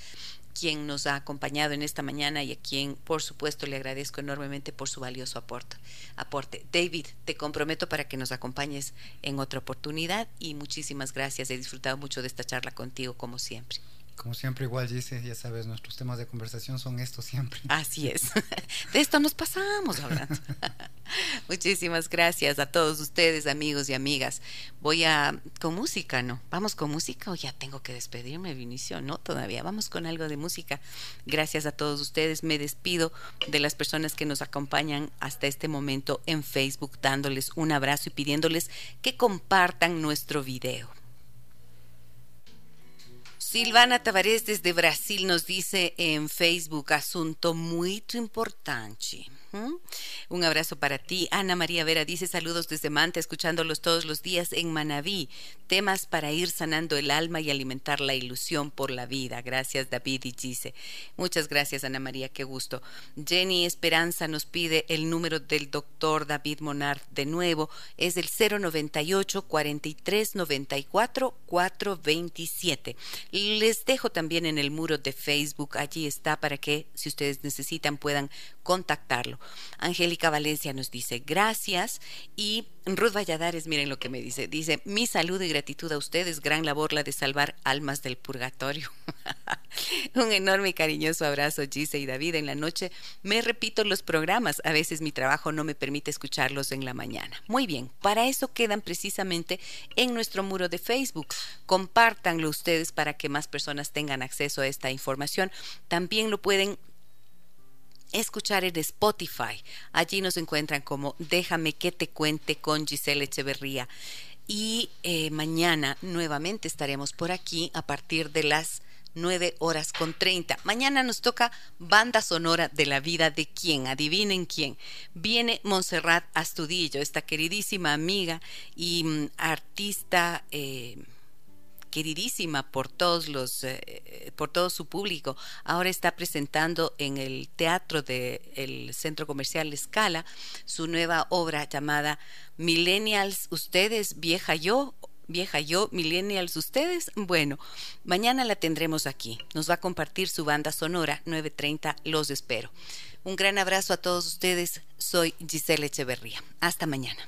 quien nos ha acompañado en esta mañana y a quien, por supuesto, le agradezco enormemente por su valioso aporte. David, te comprometo para que nos acompañes en otra oportunidad y muchísimas gracias. He disfrutado mucho de esta charla contigo, como siempre. Como siempre, igual dice, ya sabes, nuestros temas de conversación son estos siempre. Así es. De esto nos pasamos hablando. Muchísimas gracias a todos ustedes, amigos y amigas. Voy a con música, ¿no? Vamos con música o ya tengo que despedirme, Vinicio, no, todavía. Vamos con algo de música. Gracias a todos ustedes. Me despido de las personas que nos acompañan hasta este momento en Facebook, dándoles un abrazo y pidiéndoles que compartan nuestro video. Silvana Tavares desde Brasil nos dice en Facebook, asunto muy importante. Un abrazo para ti. Ana María Vera dice saludos desde Manta, escuchándolos todos los días en Manaví. Temas para ir sanando el alma y alimentar la ilusión por la vida. Gracias David y Gise. Muchas gracias Ana María, qué gusto. Jenny Esperanza nos pide el número del doctor David Monard de nuevo. Es el 098 43 94 427. Les dejo también en el muro de Facebook. Allí está para que si ustedes necesitan puedan contactarlo. Angélica Valencia nos dice gracias y Ruth Valladares, miren lo que me dice, dice mi saludo y gratitud a ustedes, gran labor la de salvar almas del purgatorio. Un enorme y cariñoso abrazo, Gise y David. En la noche me repito los programas, a veces mi trabajo no me permite escucharlos en la mañana. Muy bien, para eso quedan precisamente en nuestro muro de Facebook. Compártanlo ustedes para que más personas tengan acceso a esta información. También lo pueden escuchar en Spotify. Allí nos encuentran como Déjame que te cuente con Giselle Echeverría. Y eh, mañana nuevamente estaremos por aquí a partir de las 9 horas con 30. Mañana nos toca banda sonora de la vida de quién, adivinen quién. Viene Montserrat Astudillo, esta queridísima amiga y mm, artista. Eh, queridísima por todos los eh, por todo su público ahora está presentando en el teatro del centro comercial Escala su nueva obra llamada Millennials ustedes vieja yo vieja yo, millennials ustedes, bueno, mañana la tendremos aquí. Nos va a compartir su banda sonora 930, los espero. Un gran abrazo a todos ustedes. Soy Giselle Echeverría. Hasta mañana.